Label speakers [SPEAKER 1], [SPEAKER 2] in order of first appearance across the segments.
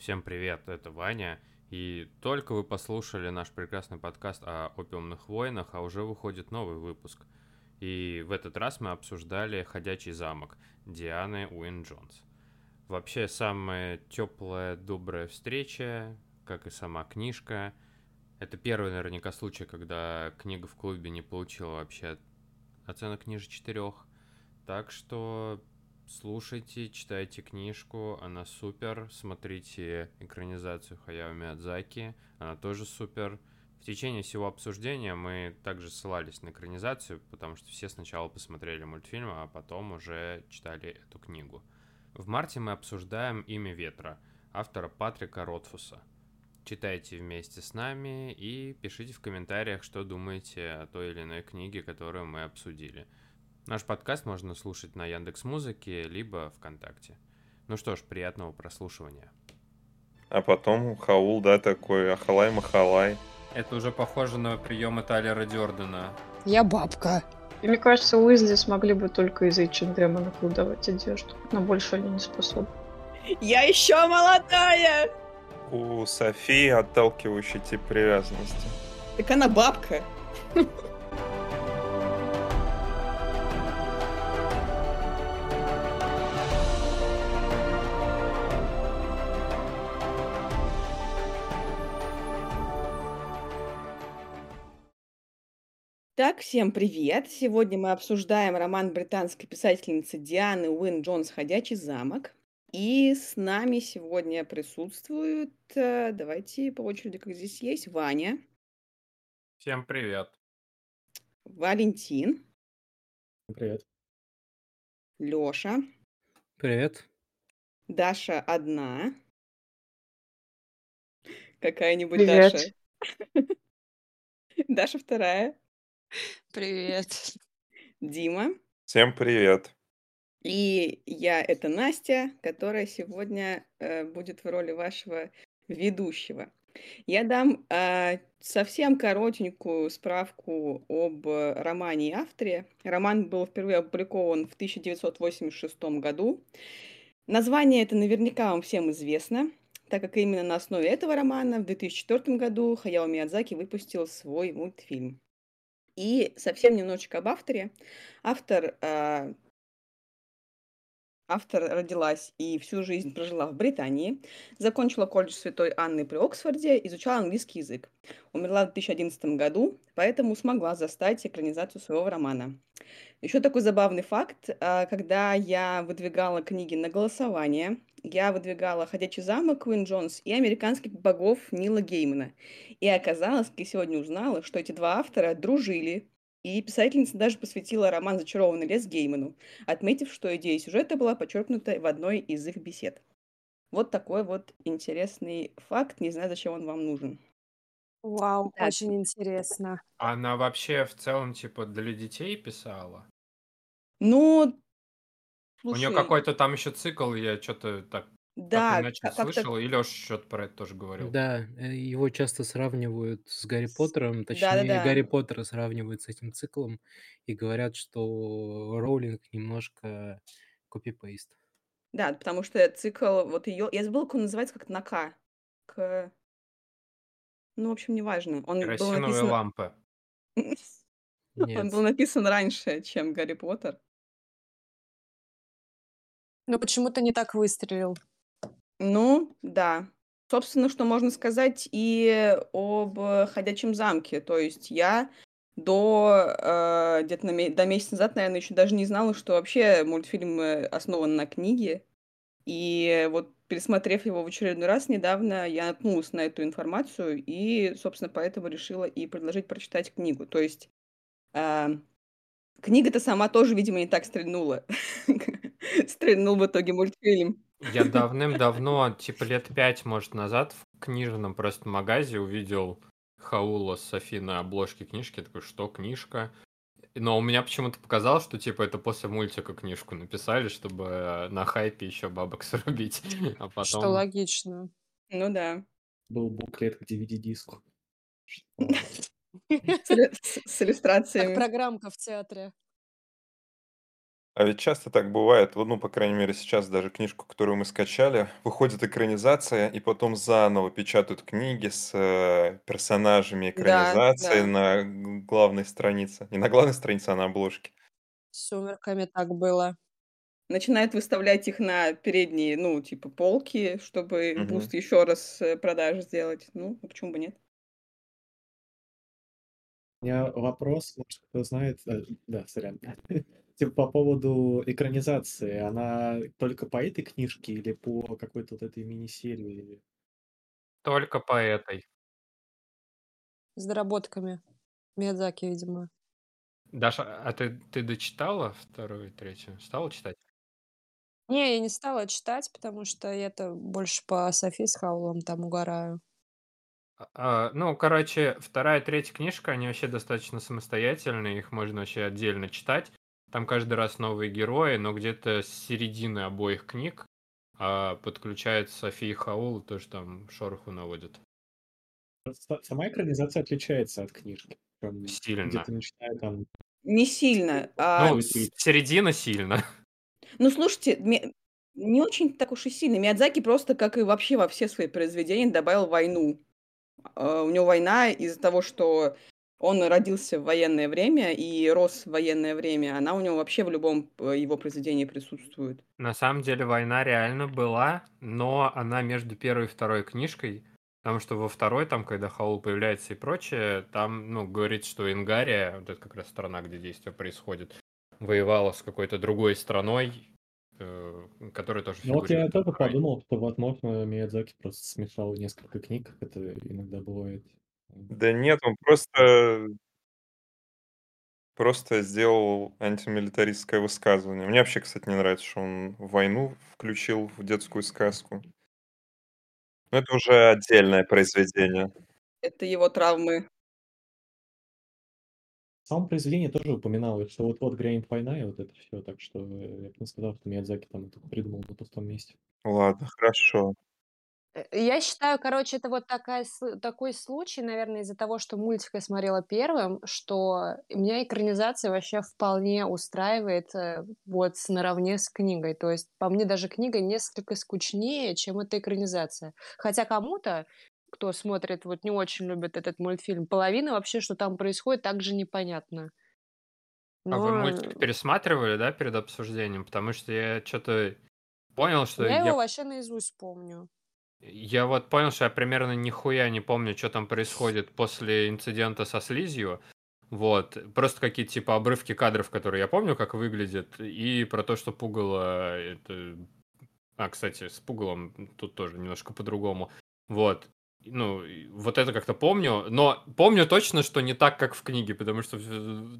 [SPEAKER 1] Всем привет, это Ваня. И только вы послушали наш прекрасный подкаст о опиумных войнах, а уже выходит новый выпуск. И в этот раз мы обсуждали «Ходячий замок» Дианы Уин Джонс. Вообще, самая теплая, добрая встреча, как и сама книжка. Это первый наверняка случай, когда книга в клубе не получила вообще оценок ниже четырех. Так что слушайте, читайте книжку, она супер. Смотрите экранизацию Хаяо Миядзаки, она тоже супер. В течение всего обсуждения мы также ссылались на экранизацию, потому что все сначала посмотрели мультфильм, а потом уже читали эту книгу. В марте мы обсуждаем «Имя ветра» автора Патрика Ротфуса. Читайте вместе с нами и пишите в комментариях, что думаете о той или иной книге, которую мы обсудили. Наш подкаст можно слушать на Яндекс Музыке либо ВКонтакте. Ну что ж, приятного прослушивания.
[SPEAKER 2] А потом Хаул, да, такой Ахалай-Махалай.
[SPEAKER 1] Это уже похоже на приемы Талера Дёрдена.
[SPEAKER 3] Я бабка.
[SPEAKER 4] И мне кажется, Уизли смогли бы только из H&M накладывать одежду. Но больше они не способны.
[SPEAKER 3] Я еще молодая!
[SPEAKER 2] У Софии отталкивающий тип привязанности.
[SPEAKER 3] Так она бабка. Так, всем привет! Сегодня мы обсуждаем роман британской писательницы Дианы Уин Джонс «Ходячий замок». И с нами сегодня присутствуют, э, давайте по очереди, как здесь есть, Ваня,
[SPEAKER 1] Всем привет.
[SPEAKER 3] Валентин,
[SPEAKER 5] Привет.
[SPEAKER 3] Лёша,
[SPEAKER 5] Привет.
[SPEAKER 3] Даша одна. Какая-нибудь
[SPEAKER 4] Привет.
[SPEAKER 3] Даша. Даша вторая.
[SPEAKER 6] Привет.
[SPEAKER 3] Дима.
[SPEAKER 2] Всем привет.
[SPEAKER 3] И я это Настя, которая сегодня э, будет в роли вашего ведущего. Я дам э, совсем коротенькую справку об э, романе и авторе. Роман был впервые опубликован в 1986 году. Название это наверняка вам всем известно, так как именно на основе этого романа в 2004 году Хаяо Миядзаки выпустил свой мультфильм. И совсем немножечко об авторе. Автор э, Автор родилась и всю жизнь прожила в Британии, закончила колледж Святой Анны при Оксфорде, изучала английский язык. Умерла в 2011 году, поэтому смогла застать экранизацию своего романа. Еще такой забавный факт. а, Когда я выдвигала книги на голосование, я выдвигала «Ходячий замок» Куин Джонс и «Американских богов» Нила Геймана. И оказалось, как я сегодня узнала, что эти два автора дружили, и писательница даже посвятила роман «Зачарованный лес» Гейману, отметив, что идея сюжета была подчеркнута в одной из их бесед. Вот такой вот интересный факт. Не знаю, зачем он вам нужен.
[SPEAKER 6] Вау,
[SPEAKER 3] Так.
[SPEAKER 6] очень интересно.
[SPEAKER 1] Она вообще в целом типа для детей писала?
[SPEAKER 3] Ну,
[SPEAKER 1] У нее
[SPEAKER 3] слушай,
[SPEAKER 1] какой-то там еще цикл, я что-то так, так
[SPEAKER 3] да,
[SPEAKER 1] иначе
[SPEAKER 3] как- как-то
[SPEAKER 1] слышал, и Леша что-то про это тоже говорил.
[SPEAKER 5] Да, э, его часто сравнивают с Гарри Поттером, точнее,
[SPEAKER 3] Да-да-да.
[SPEAKER 5] Гарри Поттера сравнивают с этим циклом и говорят, что Роулинг немножко копипейст.
[SPEAKER 3] Да, потому что цикл, вот ее, я забыла, как он называется, как на К. К... Ну, в общем, неважно. Он был
[SPEAKER 1] Керосиновые
[SPEAKER 3] написан...
[SPEAKER 1] лампы.
[SPEAKER 3] Он
[SPEAKER 5] Нет.
[SPEAKER 3] был написан раньше, чем Гарри Поттер.
[SPEAKER 6] Но почему-то не так выстрелил.
[SPEAKER 3] Ну, да. Собственно, что можно сказать и об «Ходячем замке». То есть я до э, где-то на до месяца назад, наверное, еще даже не знала, что вообще мультфильм э, основан на книге. И вот пересмотрев его в очередной раз недавно, я наткнулась на эту информацию и, собственно, поэтому решила и предложить прочитать книгу. То есть э, книга-то сама тоже, видимо, не так стрельнула. Стрельнул в итоге мультфильм.
[SPEAKER 1] Я давным-давно, типа лет пять, может, назад в книжном просто магазе увидел Хаула с Софи на обложке книжки. Я такой, что, книжка? Но у меня почему-то показалось, что типа это после мультика книжку написали, чтобы э, на хайпе еще бабок срубить. А
[SPEAKER 6] Что
[SPEAKER 1] потом...
[SPEAKER 6] логично.
[SPEAKER 3] Ну да.
[SPEAKER 5] Был буклет к DVD-диску.
[SPEAKER 3] С, иллю- с- с
[SPEAKER 6] Как
[SPEAKER 3] иллюстрациями.
[SPEAKER 6] программка в театре.
[SPEAKER 2] А ведь часто так бывает, вот, ну, по крайней мере, сейчас даже книжку, которую мы скачали, выходит экранизация, и потом заново печатают книги с э, персонажами
[SPEAKER 3] Да,
[SPEAKER 2] экранизации
[SPEAKER 3] да.
[SPEAKER 2] на г- главной странице. Не на главной странице, а на обложке.
[SPEAKER 6] С «Сумерками» так было.
[SPEAKER 3] Начинают выставлять их на передние, ну, типа, полки, чтобы
[SPEAKER 2] Мгм.
[SPEAKER 3] boost еще раз э, продаж сделать. Ну, а почему бы нет?
[SPEAKER 7] У меня вопрос, может, кто знает, э, да, сорян, типа по поводу экранизации, она только по этой книжке или по какой-то вот этой мини-серии?
[SPEAKER 1] Только по этой.
[SPEAKER 6] С доработками. Миядзаки, видимо.
[SPEAKER 1] Даша, а ты, ты дочитала вторую и третью? Стала читать?
[SPEAKER 6] Не, я не стала читать, потому что я-то больше по Софи с Хаулом там угораю.
[SPEAKER 1] А, а, ну, короче, вторая и третья книжка, они вообще достаточно самостоятельные, их можно вообще отдельно читать. Там каждый раз новые герои, но где-то с середины обоих книг а, подключается София Хаул, тоже там шороху наводит.
[SPEAKER 7] Сама экранизация отличается от книжки.
[SPEAKER 1] Сильно.
[SPEAKER 7] Где-то начиная там...
[SPEAKER 3] Не сильно. А,
[SPEAKER 1] Ну, середина сильно.
[SPEAKER 3] ну, слушайте, не очень так уж и сильно. Миядзаки просто, как и вообще во все свои произведения, добавил войну. А, У него война из-за того, что он родился в военное время и рос в военное время. Она у него вообще в любом э, его произведении присутствует.
[SPEAKER 1] На самом деле война реально была, но она между первой и второй книжкой, потому что во второй, там, когда Хаул появляется и прочее, там, ну, говорится, что Ингария, вот это как раз страна, где действие происходит, воевала с какой-то другой страной, э, которая тоже
[SPEAKER 7] Ну вот я тоже подумал, что, возможно, Миядзаки просто смешал несколько книг, как это иногда бывает.
[SPEAKER 2] Да нет, он просто, просто сделал антимилитаристское высказывание. Мне вообще, кстати, не нравится, что он войну включил в детскую сказку. Но это уже отдельное произведение.
[SPEAKER 3] Это его травмы.
[SPEAKER 7] В самом произведении тоже упоминалось, что вот-вот грянет война и вот это все, так что э, я бы не сказал, что Миядзаки там это придумал на пустом месте.
[SPEAKER 2] Ладно, хорошо.
[SPEAKER 6] Э, Я считаю, короче, это вот такая, такой случай, наверное, из-за того, что мультик я смотрела первым, что меня экранизация вообще вполне устраивает э, вот наравне с книгой. То есть, по мне, даже книга несколько скучнее, чем эта экранизация. Хотя кому-то, кто смотрит, вот не очень любит этот мультфильм, половина вообще, что там происходит, также непонятно.
[SPEAKER 1] А вы
[SPEAKER 6] Но
[SPEAKER 1] мультик пересматривали, да, перед обсуждением? Потому что я что-то понял, что
[SPEAKER 6] я его
[SPEAKER 1] я
[SPEAKER 6] вообще наизусть помню.
[SPEAKER 1] Я вот понял, что я примерно нихуя не помню, что там происходит после инцидента со слизью. Вот. Просто какие-то типа обрывки кадров, которые я помню, как выглядит, и про то, что пугало это... А, кстати, с пугалом тут тоже немножко по-другому. Вот. Ну, вот это как-то помню, но помню точно, что не так, как в книге, потому что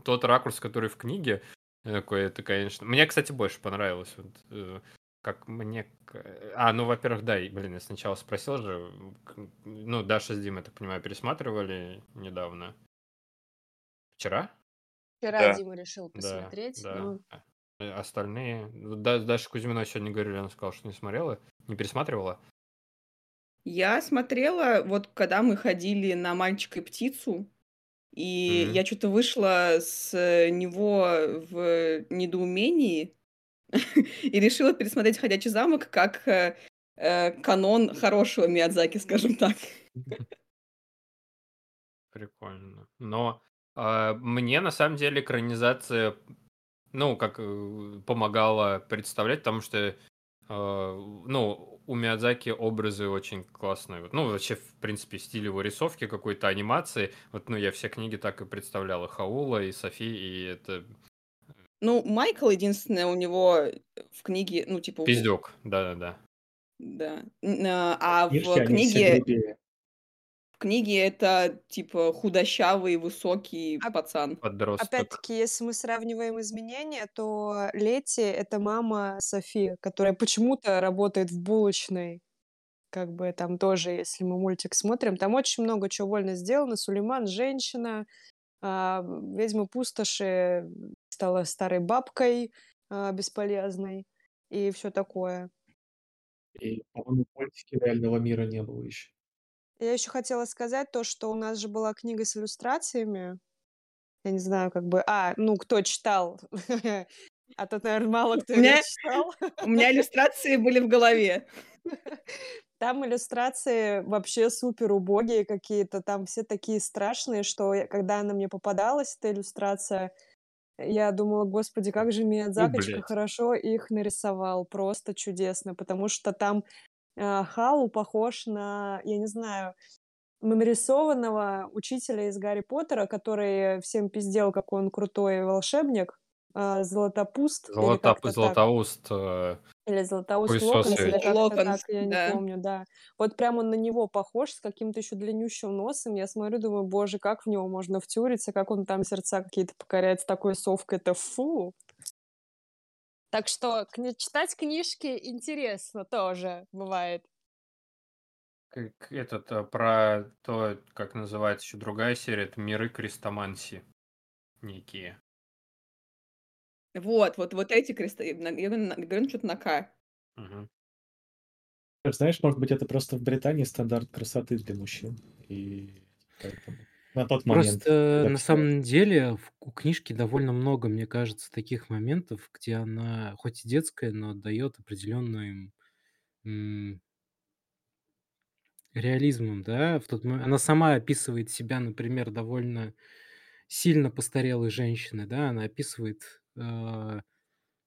[SPEAKER 1] тот ракурс, который в книге, такой, это, конечно... Мне, кстати, больше понравилось. Вот, э, как мне... к- А, ну, во-первых, да, и, блин, я сначала спросил же, ну, Даша с Димой, я так понимаю, пересматривали недавно. Вчера?
[SPEAKER 6] Вчера
[SPEAKER 2] Да.
[SPEAKER 6] Дима решил посмотреть.
[SPEAKER 1] да.
[SPEAKER 6] ну,
[SPEAKER 1] А, э, Остальные... ну, Да, Даша Кузьмина сегодня говорили, она сказала, что не смотрела, не пересматривала.
[SPEAKER 3] Я смотрела, вот когда мы ходили на «Мальчика и птицу», и
[SPEAKER 1] Мгм.
[SPEAKER 3] я что-то вышла с э, него в недоумении и решила пересмотреть «Ходячий замок» как э, э, канон хорошего Миядзаки, скажем так.
[SPEAKER 1] Прикольно. Но а, мне на самом деле экранизация, ну, как э, помогала представлять, потому что, а, ну, у Миядзаки образы очень классные. Ну, вообще, в принципе, стиль его рисовки, какой-то анимации. Вот, ну, я все книги так и представлял. И Хаула, и Софи, и это
[SPEAKER 3] Ну, Майкл, единственное, у него в книге, ну, типа...
[SPEAKER 1] пиздюк. Да-да-да.
[SPEAKER 3] Да. А а в
[SPEAKER 7] все
[SPEAKER 3] книге, в книге это, типа, худощавый, высокий
[SPEAKER 6] А-
[SPEAKER 3] пацан.
[SPEAKER 1] Подросток.
[SPEAKER 6] Опять-таки, если мы сравниваем изменения, то Лети — это мама Софи, которая почему-то работает в булочной. Как бы там тоже, если мы мультик смотрим, там очень много чего вольно сделано. Сулейман — женщина, а, ведьма пустоши стала старой бабкой а, бесполезной и все такое.
[SPEAKER 7] И, по-моему, мультики реального мира не было еще.
[SPEAKER 6] Я еще хотела сказать то, что у нас же была книга с иллюстрациями. Я не знаю, как бы... А, ну, кто читал? А то, наверное, мало кто
[SPEAKER 3] меня,
[SPEAKER 6] читал.
[SPEAKER 3] у меня иллюстрации были в голове.
[SPEAKER 6] Там иллюстрации вообще супер убогие какие-то, там все такие страшные, что я- когда она мне попадалась, эта иллюстрация, я думала, господи, как же Миядзакочка
[SPEAKER 1] блядь.
[SPEAKER 6] хорошо их нарисовал, просто чудесно, потому что там а, Халу похож на, я не знаю, нарисованного учителя из Гарри Поттера, который всем пиздел, какой он крутой волшебник, а, Златопуст, или
[SPEAKER 1] Золото...
[SPEAKER 6] как-то так.
[SPEAKER 1] Златоуст. э,
[SPEAKER 6] Или Златоуст
[SPEAKER 1] Хуесос
[SPEAKER 6] Локонс, или как-то
[SPEAKER 3] Локонс,
[SPEAKER 6] так, я не
[SPEAKER 3] да.
[SPEAKER 6] помню, да. Вот прям он на него похож, с каким-то еще длиннющим носом. Я смотрю, думаю, боже, как в него можно втюриться, как он там сердца какие-то покоряет с такой совкой, это фу. Так что кни- читать книжки интересно тоже бывает.
[SPEAKER 1] Как этот, э, про то, как называется еще другая серия, это «Миры крестомансии» некие.
[SPEAKER 3] Вот, вот, вот эти креста... Я говорю, на- говорю что-то на К.
[SPEAKER 1] Мгм.
[SPEAKER 7] Знаешь, может быть, это просто в Британии стандарт красоты для мужчин. И поэтому на тот момент.
[SPEAKER 5] Просто на самом деле в- у книжки довольно много, мне кажется, таких моментов, где она хоть и детская, но дает определенную м, реализмом, да, в тот момент. Она сама описывает себя, например, довольно сильно постарелой женщины, да, она описывает э,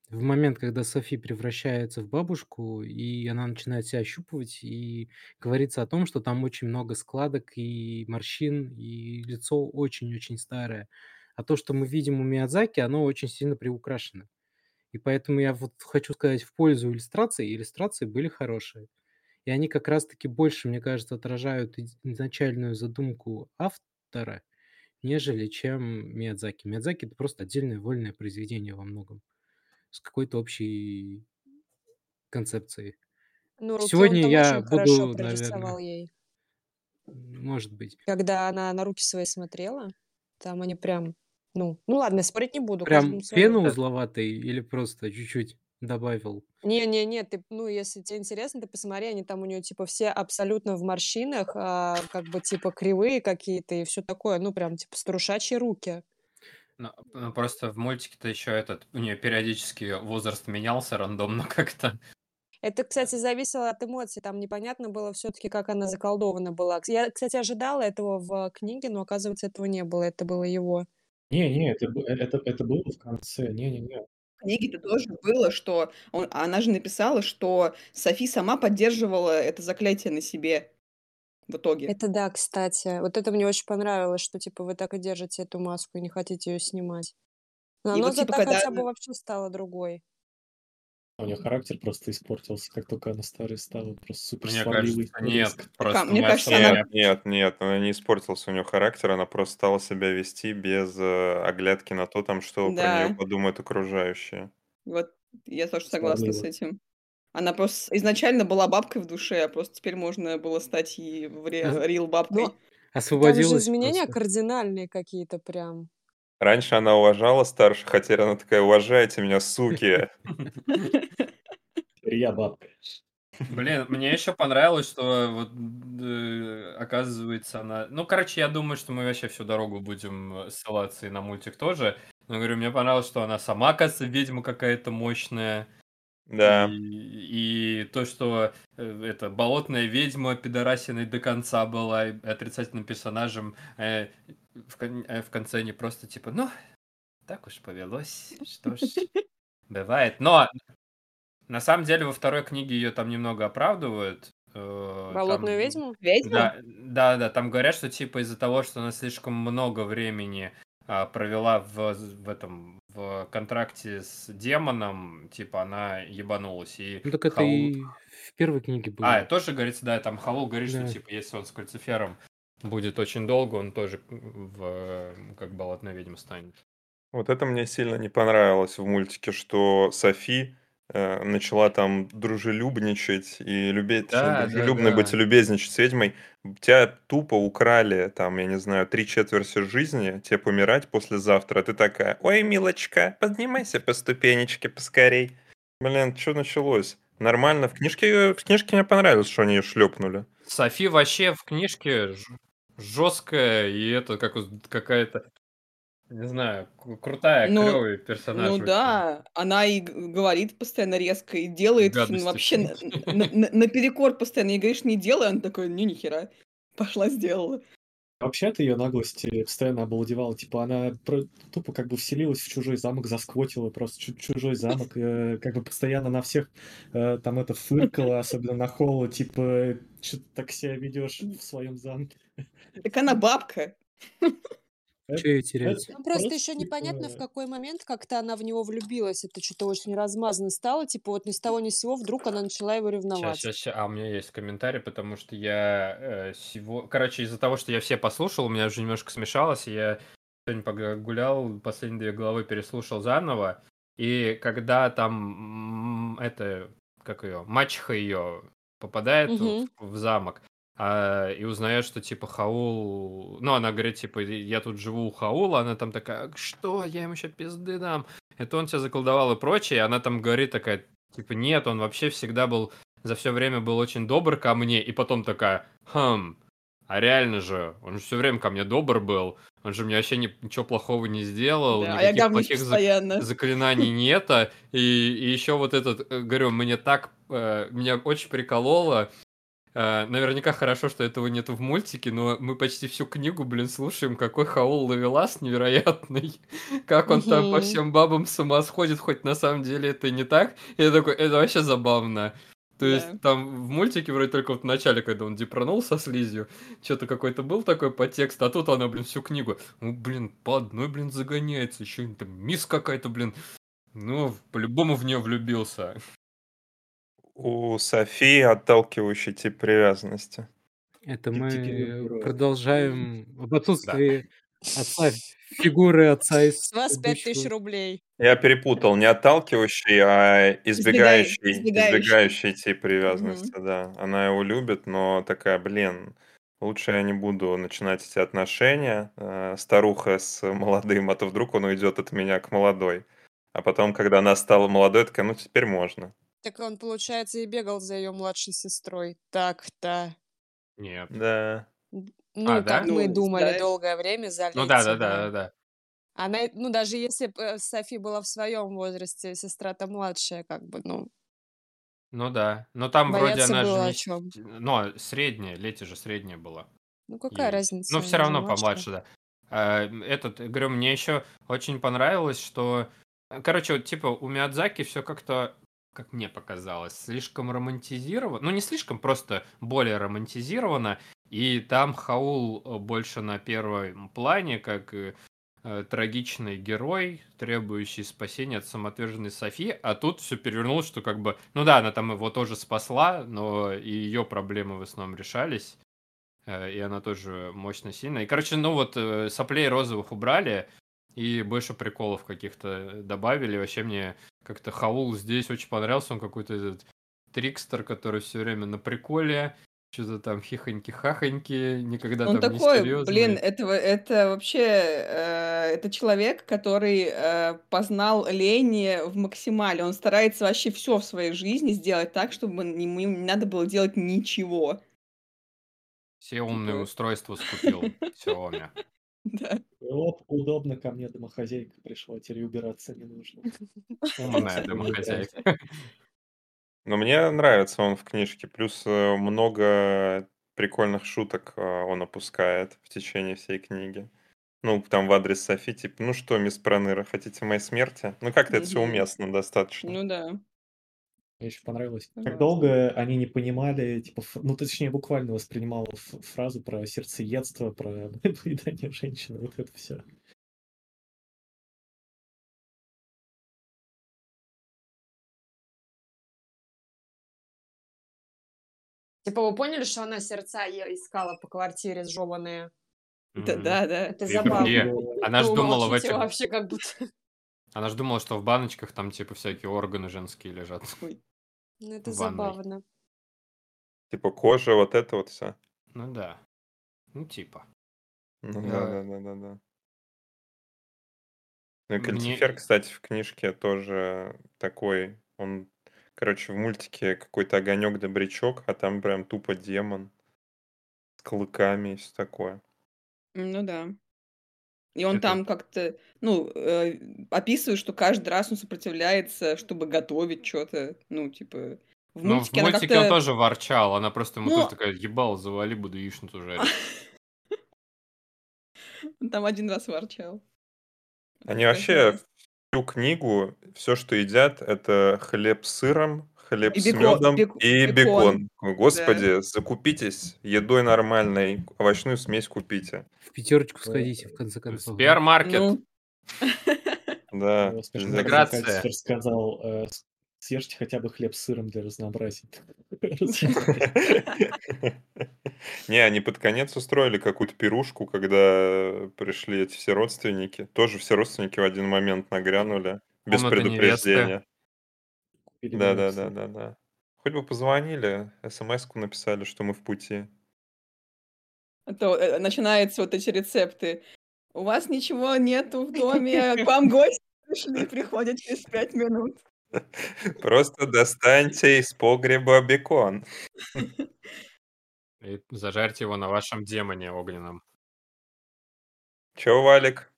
[SPEAKER 5] в момент, когда Софи превращается в бабушку, и она начинает себя ощупывать, и говорится о том, что там очень много складок и морщин, и лицо очень-очень старое. А то, что мы видим у Миядзаки, оно очень сильно приукрашено. И поэтому я вот хочу сказать в пользу иллюстраций. Иллюстрации были хорошие. И они как раз-таки больше, мне кажется, отражают изначальную задумку автора, нежели чем Миядзаки. Миядзаки— это просто отдельное вольное произведение во многом с какой-то общей концепцией.
[SPEAKER 6] Ну, руки он
[SPEAKER 5] Сегодня
[SPEAKER 6] там
[SPEAKER 5] я
[SPEAKER 6] очень
[SPEAKER 5] буду, наверное,
[SPEAKER 6] ей.
[SPEAKER 5] может быть,
[SPEAKER 6] Когда она на руки свои смотрела, там они прям... Ну, ну ладно, спорить не буду,
[SPEAKER 5] прям пену узловатый или просто чуть-чуть добавил?
[SPEAKER 6] Не-не-не, ты, ну, если тебе интересно, ты посмотри, они там у нее, типа, все абсолютно в морщинах, а, как бы, типа, кривые какие-то и все такое, ну, прям, типа, струшачьи руки.
[SPEAKER 1] Ну, ну, просто в мультике-то еще этот, у нее периодически возраст менялся рандомно как-то.
[SPEAKER 6] Это, кстати, зависело от эмоций, там непонятно было все-таки, как она заколдована была. Я, кстати, ожидала этого в книге, но, оказывается, этого не было, это было его.
[SPEAKER 7] Не-не, это, бу- э, это, это было в конце. Не-не-не.
[SPEAKER 3] В книге-то тоже было, что... он- Она же написала, что Софи сама поддерживала это заклятие на себе в итоге.
[SPEAKER 6] Это да, кстати. Вот это мне очень понравилось, что, типа, вы так и держите эту маску и не хотите ее снимать. Но
[SPEAKER 3] И
[SPEAKER 6] она
[SPEAKER 3] вот, типа,
[SPEAKER 6] зато
[SPEAKER 3] когда
[SPEAKER 6] хотя бы вообще стала другой.
[SPEAKER 7] У нее характер просто испортился, как только она старой стала. Просто супер
[SPEAKER 1] Мне
[SPEAKER 7] сварливый.
[SPEAKER 1] кажется, нет,
[SPEAKER 7] резко.
[SPEAKER 1] просто
[SPEAKER 3] мне кажется, она-
[SPEAKER 2] Нет, нет, нет, она не испортился у нее характер, она просто стала себя вести без э, оглядки на то, там, что про
[SPEAKER 3] Да.
[SPEAKER 2] нее подумают окружающие.
[SPEAKER 3] Вот я тоже согласна с этим. Она просто изначально была бабкой в душе, а просто теперь можно было стать и в ре-
[SPEAKER 5] А-
[SPEAKER 3] рил бабкой.
[SPEAKER 6] Но там же
[SPEAKER 5] Освободилась
[SPEAKER 6] изменения
[SPEAKER 5] просто.
[SPEAKER 6] кардинальные какие-то прям.
[SPEAKER 2] Раньше она уважала старших, а теперь она такая, уважайте меня, суки.
[SPEAKER 7] Я бабка.
[SPEAKER 1] Блин, мне еще понравилось, что вот э, оказывается она... Ну, короче, я думаю, что мы вообще всю дорогу будем э, ссылаться и на мультик тоже. Но говорю, мне понравилось, что она сама, оказывается, ведьма какая-то мощная.
[SPEAKER 2] Да.
[SPEAKER 1] И, и то, что э, это болотная ведьма пидорасиной до конца была, и отрицательным персонажем э, в, кон- э, в конце не просто типа, ну, так уж повелось, что ж, бывает. Но на самом деле во второй книге ее там немного оправдывают. э,
[SPEAKER 6] Болотную
[SPEAKER 1] там-
[SPEAKER 6] ведьму?
[SPEAKER 3] Ведьма?
[SPEAKER 1] Да, да, да, там говорят, что типа из-за того, что она слишком много времени а, провела в, в этом в контракте с демоном, типа она ебанулась. И
[SPEAKER 5] Ну так это
[SPEAKER 1] Хаул-
[SPEAKER 5] и в первой книге было.
[SPEAKER 1] А, тоже говорится, да, там Халул говорит,
[SPEAKER 5] Да.
[SPEAKER 1] что типа если он с кальцифером будет очень долго, он тоже в как болотная ведьма станет.
[SPEAKER 2] Вот это мне сильно не понравилось в мультике, что Софи э, начала там дружелюбничать и любить,
[SPEAKER 1] Да, да,
[SPEAKER 2] дружелюбно
[SPEAKER 1] да.
[SPEAKER 2] быть и любезничать с ведьмой. Тебя тупо украли, там, я не знаю, три четверти жизни, тебе помирать послезавтра, а ты такая, ой, милочка, поднимайся по ступенечке поскорей. Блин, что началось? Нормально, в книжке, в книжке мне понравилось, что они ее шлепнули.
[SPEAKER 1] Софи вообще в книжке жесткая, и это как какая-то не знаю, крутая,
[SPEAKER 3] Ну,
[SPEAKER 1] клевый персонаж.
[SPEAKER 3] ну
[SPEAKER 1] очень.
[SPEAKER 3] да, она и говорит постоянно резко, и делает
[SPEAKER 1] Гадости
[SPEAKER 3] вообще на- на- на- наперекор постоянно. Ей говоришь, не делай, она такой, не, нихера. Пошла, сделала.
[SPEAKER 7] Вообще от ее наглости постоянно обалдевала. Типа она тупо как бы вселилась в чужой замок, засквотила просто чу- чужой замок, э, как бы постоянно на всех э, там это фыркала, особенно на Холла, типа, что ты так себя ведешь в своем замке.
[SPEAKER 3] Так она бабка.
[SPEAKER 5] Че ее терять?
[SPEAKER 6] Ну, просто еще непонятно, в
[SPEAKER 7] типа,
[SPEAKER 6] какой момент как-то она в него влюбилась. Это что-то очень размазано стало. Типа вот ни с того ни с сего вдруг она начала его ревновать.
[SPEAKER 1] щас, щас. А у меня есть комментарий, потому что я э, сего... Короче, из-за того, что я все послушал, у меня уже немножко смешалось, и я сегодня погулял, последние две главы переслушал заново, и когда там м, это, как ее, мачеха ее попадает в-
[SPEAKER 6] Мгм.
[SPEAKER 1] в замок, а, и узнает, что типа Хаул... Ну, она говорит, типа, я тут живу у Хаула, она там такая, что, я ему еще пизды дам. Это он тебя заколдовал и прочее, и она там говорит такая, типа, нет, он вообще всегда был, за все время был очень добр ко мне, и потом такая, хм, а реально же, он же все время ко мне добр был, он же мне вообще ни- ничего плохого не сделал,
[SPEAKER 3] Да, а я
[SPEAKER 1] никаких
[SPEAKER 3] говнюсь
[SPEAKER 1] плохих зак-
[SPEAKER 3] постоянно.
[SPEAKER 1] заклинаний нет, а, и, и еще вот этот, э, говорю, мне так, э, меня очень прикололо, Наверняка хорошо, что этого нет в мультике, но мы почти всю книгу, блин, слушаем, какой Хаул Лавелас невероятный. Как он там по всем бабам с ума сходит, хоть на самом деле это не так. И я такой, это вообще забавно. То
[SPEAKER 3] Да.
[SPEAKER 1] есть там в мультике вроде только вот в начале, когда он депронул со слизью, что-то какой-то был такой подтекст, а тут она, блин, всю книгу, ну, блин, по одной, блин, загоняется, еще там мисс какая-то, блин, ну, по-любому в нее влюбился.
[SPEAKER 2] У Софии отталкивающий тип привязанности.
[SPEAKER 5] Это мы продолжаем об отсутствии отца, фигуры отца из
[SPEAKER 6] С вас пять тысяч
[SPEAKER 5] предыдущего.
[SPEAKER 6] рублей.
[SPEAKER 2] Я перепутал, не отталкивающий, а избегающий,
[SPEAKER 3] избегающий.
[SPEAKER 2] избегающий тип привязанности, да. Она его любит, но такая, блин, лучше я не буду начинать эти отношения, э, старуха с молодым, а то вдруг он уйдет от меня к молодой. А потом, когда она стала молодой, такая, ну теперь можно.
[SPEAKER 6] Так он, получается, и бегал за ее младшей сестрой. Так-то.
[SPEAKER 1] Нет.
[SPEAKER 2] Да.
[SPEAKER 6] Ну,
[SPEAKER 1] А, да?
[SPEAKER 6] как мы
[SPEAKER 3] Ну,
[SPEAKER 6] думали
[SPEAKER 3] да.
[SPEAKER 6] долгое время, за
[SPEAKER 1] Ну да, да, да, да, да.
[SPEAKER 6] Она, ну, даже если бы Софи была в своем возрасте, сестра-то младшая, как бы, ну,
[SPEAKER 1] Ну да. Но там вроде
[SPEAKER 6] бояться
[SPEAKER 1] она же не...
[SPEAKER 6] чем.
[SPEAKER 1] Ну, средняя, Лети же средняя была.
[SPEAKER 6] Ну, какая
[SPEAKER 1] ей.
[SPEAKER 6] разница?
[SPEAKER 1] Ну, все равно
[SPEAKER 6] младшая.
[SPEAKER 1] помладше, да. А, Этот, говорю, мне еще очень понравилось, что... э, Короче, вот типа у Миядзаки все как-то, как мне показалось, слишком романтизировано. Ну, не слишком, просто более романтизировано. И там Хаул э, больше на первом плане, как э, трагичный герой, требующий спасения от самоотверженной Софи, а тут все перевернулось, что как бы, ну да, она там его тоже спасла, но и ее проблемы в основном решались, э, и она тоже мощно сильная. И, короче, ну вот соплей розовых убрали, и больше приколов каких-то добавили. Вообще мне как-то Хаул здесь очень понравился, он какой-то этот трикстер, который все время на приколе, что-то там хихоньки-хахоньки, никогда
[SPEAKER 3] Он
[SPEAKER 1] там не
[SPEAKER 3] такой,
[SPEAKER 1] серьезный.
[SPEAKER 3] блин, это, это вообще, э, это человек, который э, познал лень в максимале. Он старается вообще все в своей жизни сделать так, чтобы ему не надо было делать ничего.
[SPEAKER 1] Все умные
[SPEAKER 3] Типа.
[SPEAKER 1] устройства скупил Xiaomi.
[SPEAKER 3] Да.
[SPEAKER 7] Оп, удобно, ко мне домохозяйка пришла, теперь убираться не нужно.
[SPEAKER 1] Умная домохозяйка.
[SPEAKER 2] Но мне нравится он в книжке. Плюс э, много прикольных шуток э, он опускает в течение всей книги. Ну, там в адрес Софи, типа, ну что, мисс Проныра, хотите моей смерти? Ну, как-то это все
[SPEAKER 3] Мгм.
[SPEAKER 2] уместно достаточно.
[SPEAKER 3] Ну да.
[SPEAKER 7] Мне еще понравилось. Как
[SPEAKER 3] Согласна.
[SPEAKER 7] долго они не понимали, типа, ф- ну, точнее, буквально воспринимал фразу про сердцеедство, про поедание женщины, вот это все.
[SPEAKER 6] Типа, вы поняли, что она сердца искала по квартире сжеванные?
[SPEAKER 3] Да, да, да.
[SPEAKER 6] Это забавно.
[SPEAKER 1] Она ж
[SPEAKER 6] Вы
[SPEAKER 1] думала в
[SPEAKER 6] молчите
[SPEAKER 1] этих...
[SPEAKER 6] вообще как будто...
[SPEAKER 1] Она ж думала, что в баночках там типа всякие органы женские лежат.
[SPEAKER 6] Ну, это
[SPEAKER 1] В ванной.
[SPEAKER 6] забавно.
[SPEAKER 2] Типа кожа, вот это вот все.
[SPEAKER 1] Ну да. Ну типа.
[SPEAKER 2] Ну
[SPEAKER 1] Да.
[SPEAKER 2] да, да, да, да. Ну и
[SPEAKER 1] Мне-
[SPEAKER 2] Кальцифер, кстати, в книжке тоже такой. Он, короче, в мультике какой-то огонек добрячок, а там прям тупо демон с клыками и все такое.
[SPEAKER 3] Ну да. И он
[SPEAKER 1] Это-
[SPEAKER 3] там как-то, ну, э, описывает, что каждый раз он сопротивляется, чтобы готовить что-то. Ну, типа, в
[SPEAKER 1] Ну, в
[SPEAKER 3] мультике она
[SPEAKER 1] мультике он тоже ворчал, она просто ему
[SPEAKER 3] Ну-
[SPEAKER 1] тоже такая, ебал, завали, буду яичницу жарить.
[SPEAKER 3] Он там один раз ворчал.
[SPEAKER 2] Они вообще всю книгу, все, что едят, это хлеб с сыром, хлеб
[SPEAKER 3] И
[SPEAKER 2] с
[SPEAKER 3] бекон,
[SPEAKER 2] медом
[SPEAKER 3] бек-
[SPEAKER 2] и
[SPEAKER 3] бекон.
[SPEAKER 2] бекон. Господи, закупитесь едой нормальной, овощную смесь купите.
[SPEAKER 5] В пятерочку сходите, в конце концов. да.
[SPEAKER 1] Сбермаркет.
[SPEAKER 3] Ну,
[SPEAKER 2] Да,
[SPEAKER 7] Ну,
[SPEAKER 1] Интеграция.
[SPEAKER 7] Сказал, э, съешьте хотя бы хлеб с сыром для разнообразия.
[SPEAKER 2] Не, они под конец устроили какую-то пирушку, когда пришли эти все родственники. Тоже все родственники в один момент нагрянули. Без
[SPEAKER 1] Комната
[SPEAKER 2] предупреждения. Да, да, да, да, да. Хоть бы позвонили, смс-ку написали, что мы в пути.
[SPEAKER 3] а то э, начинаются вот эти рецепты. У вас ничего нету в доме, к вам гости пришли, приходят через пять минут.
[SPEAKER 2] Просто достаньте из погреба бекон.
[SPEAKER 1] И зажарьте его на вашем демоне огненном.
[SPEAKER 2] Че, Валик?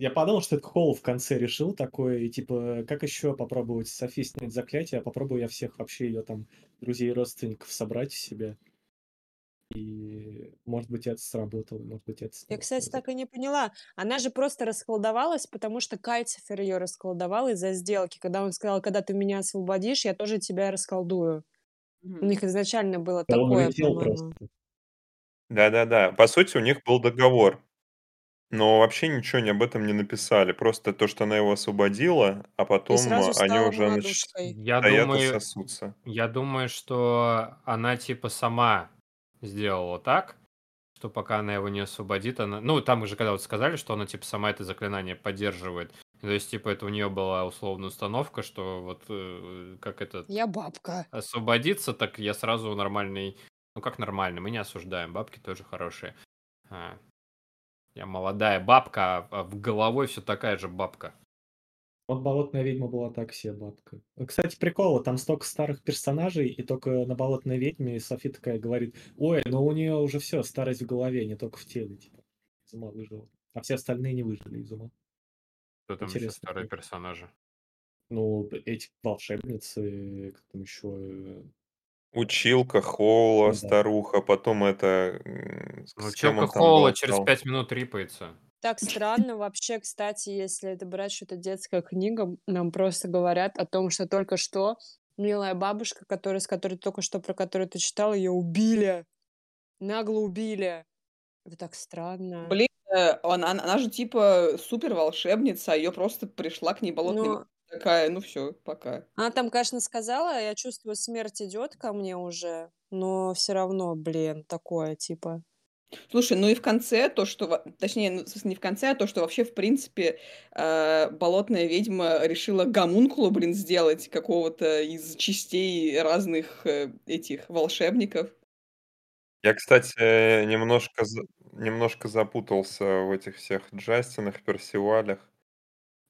[SPEAKER 7] Я подумал, что это Холл в конце решил такое, и типа, как еще попробовать Софи снять заклятие, а попробую я всех вообще ее там друзей и родственников собрать в себя. И может быть это сработало, может быть это
[SPEAKER 6] Я, кстати,
[SPEAKER 7] сработало.
[SPEAKER 6] так и не поняла. Она же просто расколдовалась, потому что Кальцифер ее расколдовал из-за сделки. Когда он сказал, когда ты меня освободишь, я тоже тебя расколдую. У них изначально было
[SPEAKER 7] Да
[SPEAKER 6] такое, по-моему.
[SPEAKER 2] Да-да-да. По сути, у них был договор. Но вообще ничего не об этом не написали. Просто то, что она его освободила, а
[SPEAKER 6] И
[SPEAKER 2] потом
[SPEAKER 6] сразу
[SPEAKER 2] они
[SPEAKER 6] стала
[SPEAKER 2] уже нач-
[SPEAKER 6] молодушкой.
[SPEAKER 1] Я
[SPEAKER 2] стоят и
[SPEAKER 1] думаю,
[SPEAKER 2] сосутся.
[SPEAKER 1] я думаю, что она типа сама сделала так, что пока она его не освободит, она... Ну, там уже когда вот сказали, что она типа сама это заклинание поддерживает. То есть, типа, это у нее была условная установка, что вот э, как это
[SPEAKER 6] Я бабка.
[SPEAKER 1] освободиться, так я сразу нормальный... Ну, как нормальный, мы не осуждаем, бабки тоже хорошие. А, я молодая бабка, а- а в головой все такая же бабка.
[SPEAKER 7] Вот болотная ведьма была так себе бабка. Э, Кстати, прикол, там столько старых персонажей, и только на болотной ведьме Софи такая говорит, ой, но у нее уже все, старость в голове, не только в теле, типа, из ума выжила. А все остальные не выжили из ума.
[SPEAKER 1] Кто там еще
[SPEAKER 7] Интересно.
[SPEAKER 1] старые персонажи?
[SPEAKER 7] Ну, эти волшебницы, как там еще...
[SPEAKER 2] Училка, Хоула,
[SPEAKER 7] Ну да.
[SPEAKER 2] старуха, потом это... с
[SPEAKER 1] Ну,
[SPEAKER 2] кем
[SPEAKER 1] Челка
[SPEAKER 2] он там
[SPEAKER 1] Холла через пять минут рипается.
[SPEAKER 6] Так странно вообще, кстати, если это брать, что это детская книга, нам просто говорят о том, что только что милая бабушка, которая, с которой только что, про которую ты читал, ее убили. Нагло убили. Это так странно.
[SPEAKER 3] Блин, э, она, она же типа супер волшебница, а ее просто пришла к ней болотная
[SPEAKER 6] Ну,
[SPEAKER 3] ведьма такая, ну все, пока.
[SPEAKER 6] она там, конечно, сказала, я чувствую, смерть идет ко мне уже, но все равно, блин, такое, типа.
[SPEAKER 3] Слушай, ну и в конце то, что... Точнее, ну, не в конце, а то, что вообще, в принципе, э, болотная ведьма решила гомункулу, блин, сделать какого-то из частей разных э, этих волшебников.
[SPEAKER 2] Я, кстати, немножко, немножко запутался в этих всех Джастинах, Персивалях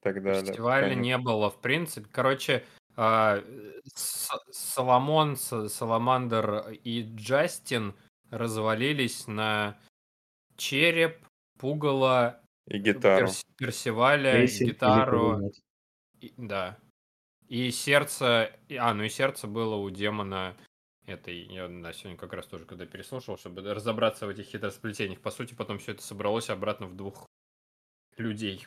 [SPEAKER 2] так далее.
[SPEAKER 1] Фестиваля
[SPEAKER 2] Пока не-
[SPEAKER 1] было, в принципе. Короче, а, Соломон, Саламандр и Джастин развалились на череп, пугало,
[SPEAKER 2] И гитару.
[SPEAKER 1] Перс- Персиваля,
[SPEAKER 7] или
[SPEAKER 1] гитару, и- да. И сердце, а, ну и сердце было у демона этой, я да, сегодня как раз тоже когда переслушал, чтобы разобраться в этих хитросплетениях. По сути, потом все это собралось обратно в двух людей.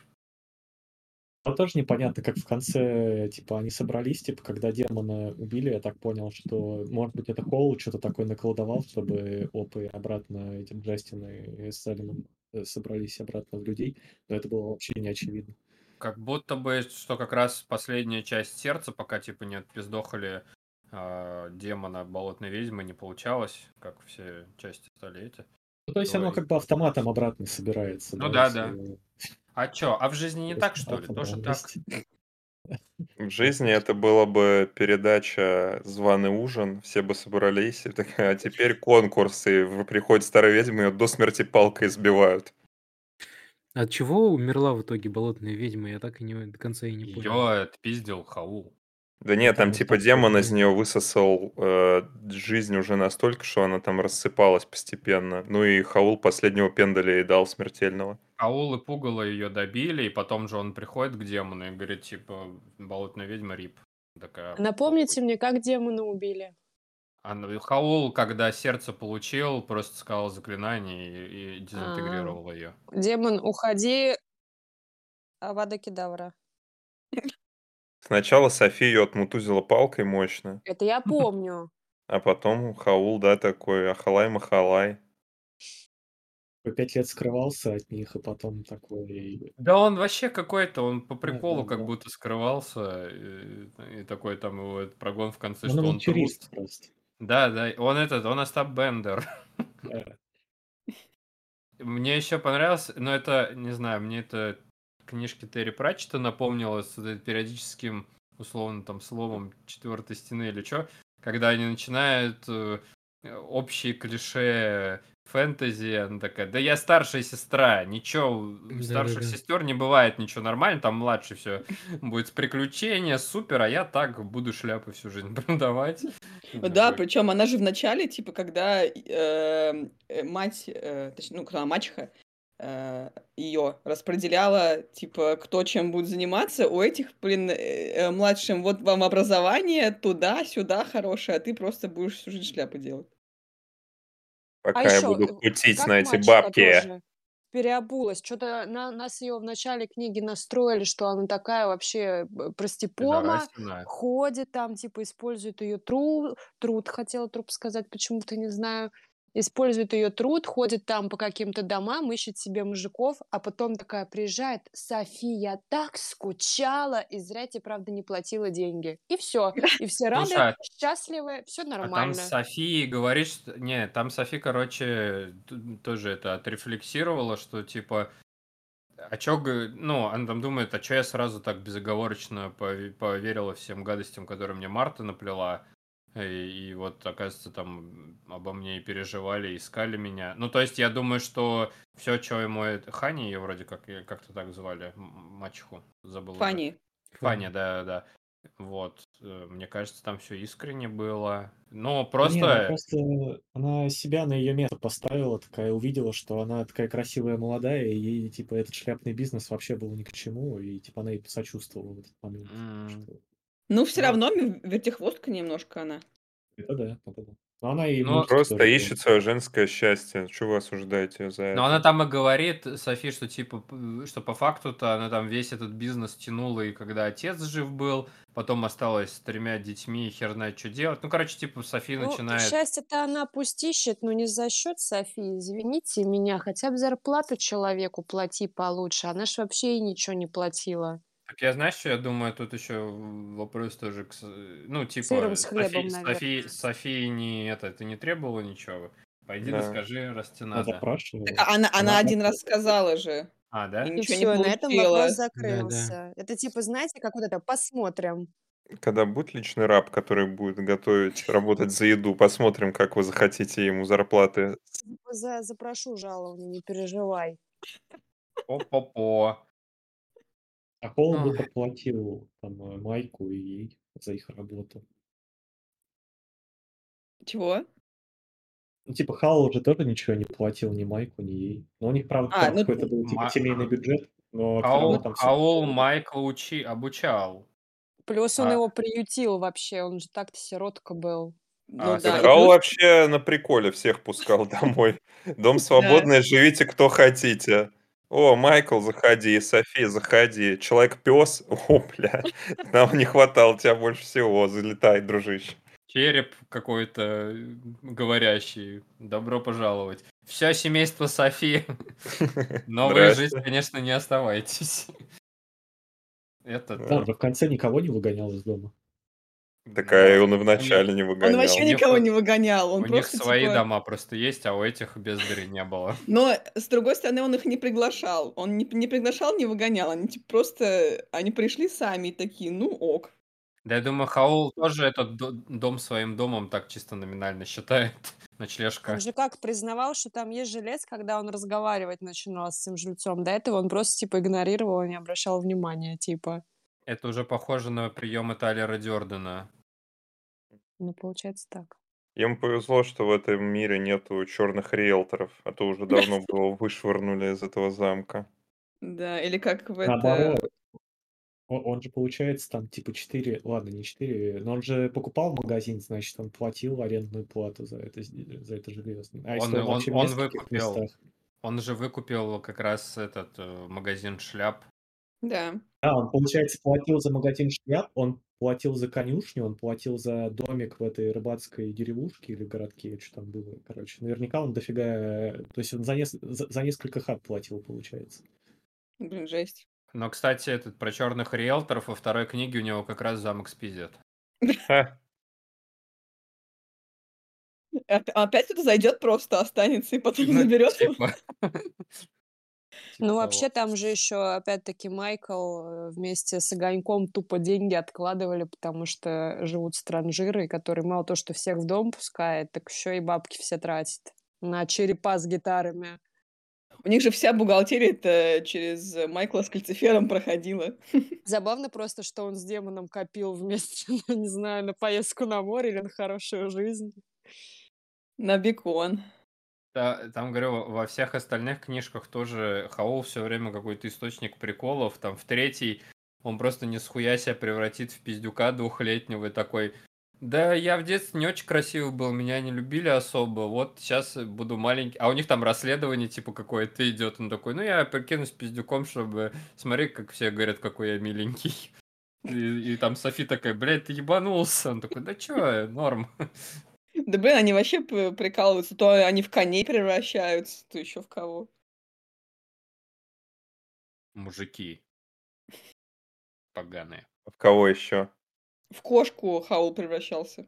[SPEAKER 7] Но тоже непонятно, как в конце, типа, они собрались, типа, когда демона убили, я так понял, что, может быть, это Холл что-то такое наколдовал, чтобы опы обратно, эти Джастин и Салимон э, собрались обратно в людей, но это было вообще не очевидно.
[SPEAKER 1] Как будто бы, что как раз последняя часть сердца, пока типа не отпиздохали а, демона болотной ведьмы, не получалось, как все части стали эти.
[SPEAKER 7] Ну, то есть оно
[SPEAKER 1] Ой.
[SPEAKER 7] как бы автоматом обратно собирается.
[SPEAKER 1] Ну да,
[SPEAKER 7] если
[SPEAKER 1] А чё, а в жизни не так, что ли? Тоже так?
[SPEAKER 2] В жизни это было бы передача «Званый ужин», все бы собрались, и такая, а теперь конкурс, и в- приходит старая ведьма, ее до смерти палкой избивают.
[SPEAKER 5] От чего умерла в итоге болотная ведьма? Я так и не до конца и не понял.
[SPEAKER 1] Ее отпиздил Хаул.
[SPEAKER 2] Да нет, там типа
[SPEAKER 7] что
[SPEAKER 2] демон из нее высосал э, жизнь уже настолько, что она там рассыпалась постепенно. Ну и Хаул последнего пендаля ей дал смертельного.
[SPEAKER 1] Хаул и Пугало ее добили, и потом же он приходит к демону и говорит, типа, болотная ведьма Рип. Такая,
[SPEAKER 6] Напомните мне, как демона убили?
[SPEAKER 1] А ну, Хаул, когда сердце получил, просто сказал заклинание и, и дезинтегрировал ее.
[SPEAKER 6] Демон, уходи, Авада Кедавра.
[SPEAKER 2] Сначала София ее отмутузила палкой мощно,
[SPEAKER 6] Это я помню.
[SPEAKER 2] а потом Хаул, да, такой ахалай-махалай.
[SPEAKER 7] Пять лет скрывался от них, и потом такой...
[SPEAKER 1] Да он вообще какой-то, он по приколу
[SPEAKER 7] да,
[SPEAKER 1] как
[SPEAKER 7] да.
[SPEAKER 1] будто скрывался, и, и такой там его прогон в конце,
[SPEAKER 7] Он
[SPEAKER 1] что он трус.
[SPEAKER 7] просто.
[SPEAKER 1] Да, да, он этот, он Остап Бендер.
[SPEAKER 7] Да.
[SPEAKER 1] Мне еще понравилось, но это, не знаю, мне это книжки Терри Пратчета напомнило с периодическим, условно, там, словом четвертой стены или что, когда они начинают э, общие клише фэнтези, она такая, да я старшая сестра, ничего, у старших
[SPEAKER 5] Да-да-да.
[SPEAKER 1] сестер не бывает ничего нормально, там младший все будет приключения, супер, а я так буду шляпы всю жизнь продавать.
[SPEAKER 3] Да, причем она же в начале, типа, когда э, э, мать, э, точнее, ну, когда мачеха ее распределяла, типа, кто чем будет заниматься, у этих, блин, младшим, вот вам образование, туда-сюда хорошее, а ты просто будешь всю жизнь шляпы делать.
[SPEAKER 2] Пока
[SPEAKER 6] А
[SPEAKER 2] я
[SPEAKER 6] еще,
[SPEAKER 2] буду кутить
[SPEAKER 6] как
[SPEAKER 2] на эти бабки.
[SPEAKER 6] тоже переобулась. Что-то на, нас ее в начале книги настроили, что она такая вообще б- простепома, ходит там, типа, использует ее труд, труд, хотела труп сказать, почему-то не знаю, использует ее труд, ходит там по каким-то домам, ищет себе мужиков, а потом такая приезжает, София так скучала, и зря тебе, правда, не платила деньги. И все. И все рады,
[SPEAKER 1] Слушай, а-
[SPEAKER 6] счастливы, все
[SPEAKER 1] А там
[SPEAKER 6] нормально.
[SPEAKER 1] София говорит, что... Не, там Софи, короче, тоже это отрефлексировала, что типа... А чё, ну, она там думает, а чё я сразу так безоговорочно пове- поверила всем гадостям, которые мне Марта наплела, и, и вот, оказывается, там обо мне и переживали, искали меня. Ну, то есть, я думаю, что все, что ему... Хани ее вроде как, как-то так звали, мачеху, забыл уже.
[SPEAKER 3] Фанни.
[SPEAKER 1] Фаня, да, да. Вот, э, мне кажется, там все искренне было. Но
[SPEAKER 7] Да не, она
[SPEAKER 1] просто,
[SPEAKER 7] просто... Она себя на ее место поставила, такая увидела, что она такая красивая, молодая, и ей, типа, этот шляпный бизнес вообще был ни к чему, и, типа, она ей посочувствовала в этот момент.
[SPEAKER 1] м,
[SPEAKER 7] Что...
[SPEAKER 3] Ну, все
[SPEAKER 1] ну,
[SPEAKER 3] равно вертихвостка немножко она.
[SPEAKER 7] Это да, это да. Но она и
[SPEAKER 1] ну,
[SPEAKER 2] Просто
[SPEAKER 7] тоже
[SPEAKER 2] ищет свое женское счастье. Чего вы осуждаете за
[SPEAKER 1] но она
[SPEAKER 2] это?
[SPEAKER 1] там и говорит, Софи, что типа, что по факту-то она там весь этот бизнес тянула, и когда отец жив был, потом осталась с тремя детьми, и хер знает, что делать. Ну, короче, типа, Софи
[SPEAKER 6] Ну,
[SPEAKER 1] начинает...
[SPEAKER 6] счастье-то она пусть ищет, но не за счет Софии. Извините меня, хотя бы зарплату человеку плати получше. Она ж вообще ей ничего не платила.
[SPEAKER 1] Так я, знаешь, что я думаю, тут еще вопрос тоже, к с- ну,
[SPEAKER 6] Сыром
[SPEAKER 1] типа,
[SPEAKER 6] с хлебом,
[SPEAKER 1] Софи, Софи,
[SPEAKER 6] наверное.
[SPEAKER 1] Софи не это, ты не требовала ничего? Пойди да
[SPEAKER 2] Да.
[SPEAKER 1] скажи, раз тебе
[SPEAKER 7] Она
[SPEAKER 1] надо.
[SPEAKER 3] Так,
[SPEAKER 7] запрашивала.
[SPEAKER 3] а она, она
[SPEAKER 7] Она
[SPEAKER 3] один раз сказала же,
[SPEAKER 1] А,
[SPEAKER 3] и
[SPEAKER 1] да?
[SPEAKER 6] И
[SPEAKER 3] ничего не
[SPEAKER 6] все, на этом
[SPEAKER 3] получила.
[SPEAKER 6] вопрос закрылся. Это типа, знаете, как вот это, посмотрим.
[SPEAKER 2] Когда будет личный раб, который будет готовить, работать за еду, посмотрим, как вы захотите ему зарплаты.
[SPEAKER 6] За, запрошу жалование, не переживай.
[SPEAKER 1] О-по-по.
[SPEAKER 7] А Холл бы
[SPEAKER 1] Ой.
[SPEAKER 7] проплатил там э, Майку и ей за их работу.
[SPEAKER 3] Чего?
[SPEAKER 7] Ну, типа, Халл уже тоже ничего не платил ни Майку, ни ей. Но у них, правда,
[SPEAKER 3] А,
[SPEAKER 7] там
[SPEAKER 3] ну,
[SPEAKER 7] какой-то был, типа,
[SPEAKER 1] Ма-
[SPEAKER 7] семейный бюджет, но все равно
[SPEAKER 1] Хаул,
[SPEAKER 7] там все...
[SPEAKER 1] Хаул Майкла учи, обучал.
[SPEAKER 6] Плюс он
[SPEAKER 1] А,
[SPEAKER 6] его приютил вообще, он же так-то сиротка был.
[SPEAKER 3] ну
[SPEAKER 1] а
[SPEAKER 3] да, и плюс,
[SPEAKER 2] вообще на приколе всех пускал домой. Дом свободный, живите кто хотите. О, Майкл, заходи, Софи, заходи. Человек-пес, о, бля, нам не хватало тебя больше всего. Залетай, дружище.
[SPEAKER 1] Череп какой-то э, говорящий. Добро пожаловать. Все семейство Софи. Но вы жить, конечно, не оставайтесь. Это
[SPEAKER 7] Да, в конце никого не выгонял из дома.
[SPEAKER 2] Такая
[SPEAKER 1] да.
[SPEAKER 2] он и в
[SPEAKER 1] У них,
[SPEAKER 2] начале не
[SPEAKER 3] он вообще
[SPEAKER 1] у
[SPEAKER 2] выгонял.
[SPEAKER 1] них,
[SPEAKER 3] никого не выгонял,
[SPEAKER 1] у
[SPEAKER 3] он
[SPEAKER 1] них
[SPEAKER 3] просто
[SPEAKER 1] свои
[SPEAKER 3] типа...
[SPEAKER 1] дома просто есть, а у этих бездарей не было.
[SPEAKER 3] Но, с другой стороны, он их не приглашал. Он не, не приглашал, не выгонял. Они типа просто... Они пришли сами и такие, ну ок.
[SPEAKER 1] Да я думаю, Хаул тоже этот до- дом своим домом так чисто номинально считает.
[SPEAKER 6] Он
[SPEAKER 1] Ночлежка.
[SPEAKER 6] же как признавал, что там есть жилец, когда он разговаривать начинал с этим жильцом. До этого он просто типа игнорировал и не обращал внимания, типа.
[SPEAKER 1] Это уже похоже на приемы Тайлера Дёрдена.
[SPEAKER 6] Ну, получается так.
[SPEAKER 2] Им повезло, что в этом мире нету черных риэлторов, а то уже давно бы его вышвырнули из этого замка.
[SPEAKER 3] Да, или как в это...
[SPEAKER 7] Он, он же, получается, там типа 4, ладно, не 4, но он же покупал магазин, значит, он платил арендную плату за это, за это железо. А
[SPEAKER 1] Он,
[SPEAKER 7] если он
[SPEAKER 1] он, он выкупил,
[SPEAKER 7] местах?
[SPEAKER 1] он же выкупил как раз этот э, магазин шляп.
[SPEAKER 3] Да.
[SPEAKER 7] Да, он, получается, платил за магазин шляп, он платил за конюшню, он платил за домик в этой рыбацкой деревушке или городке, что там было, короче. Наверняка он дофига... То есть он за, нес- за, за несколько хат платил, получается.
[SPEAKER 3] Блин, жесть.
[SPEAKER 1] Но, кстати, этот про черных риэлторов во второй книге у него как раз замок спиздят.
[SPEAKER 2] Ха,
[SPEAKER 3] Оп- Опять кто-то зайдет, просто останется и потом
[SPEAKER 1] Ну,
[SPEAKER 3] заберет его.
[SPEAKER 1] Типа. Типа
[SPEAKER 6] Ну,
[SPEAKER 1] того.
[SPEAKER 6] вообще, там же еще, опять-таки, Майкл э, вместе с Огоньком тупо деньги откладывали, потому что живут странжиры, которые мало то, что всех в дом пускает, так еще и бабки все тратят на черепа с гитарами.
[SPEAKER 3] У них же вся бухгалтерия это через Майкла с кальцифером проходила.
[SPEAKER 6] Забавно просто, что он с демоном копил вместе, ну, не знаю, на поездку на море или на хорошую жизнь.
[SPEAKER 3] На бекон.
[SPEAKER 1] Да, там, говорю, во всех остальных книжках тоже Хаул все время какой-то источник приколов. Там в третьей он просто не схуя себя превратит в пиздюка двухлетнего и такой... Да, я в детстве не очень красивый был, меня не любили особо. Вот сейчас буду маленький. А у них там расследование типа какое-то идет. Он такой, ну я прикинусь пиздюком, чтобы... Смотри, как все говорят, какой я миленький. И, и там Софи такая, блядь, ты ебанулся. Он такой, да чё, норм.
[SPEAKER 3] Да блин, они вообще прикалываются. То они в коней превращаются, то еще в кого.
[SPEAKER 1] Мужики. Поганые.
[SPEAKER 2] в кого еще?
[SPEAKER 3] В кошку Хаул превращался.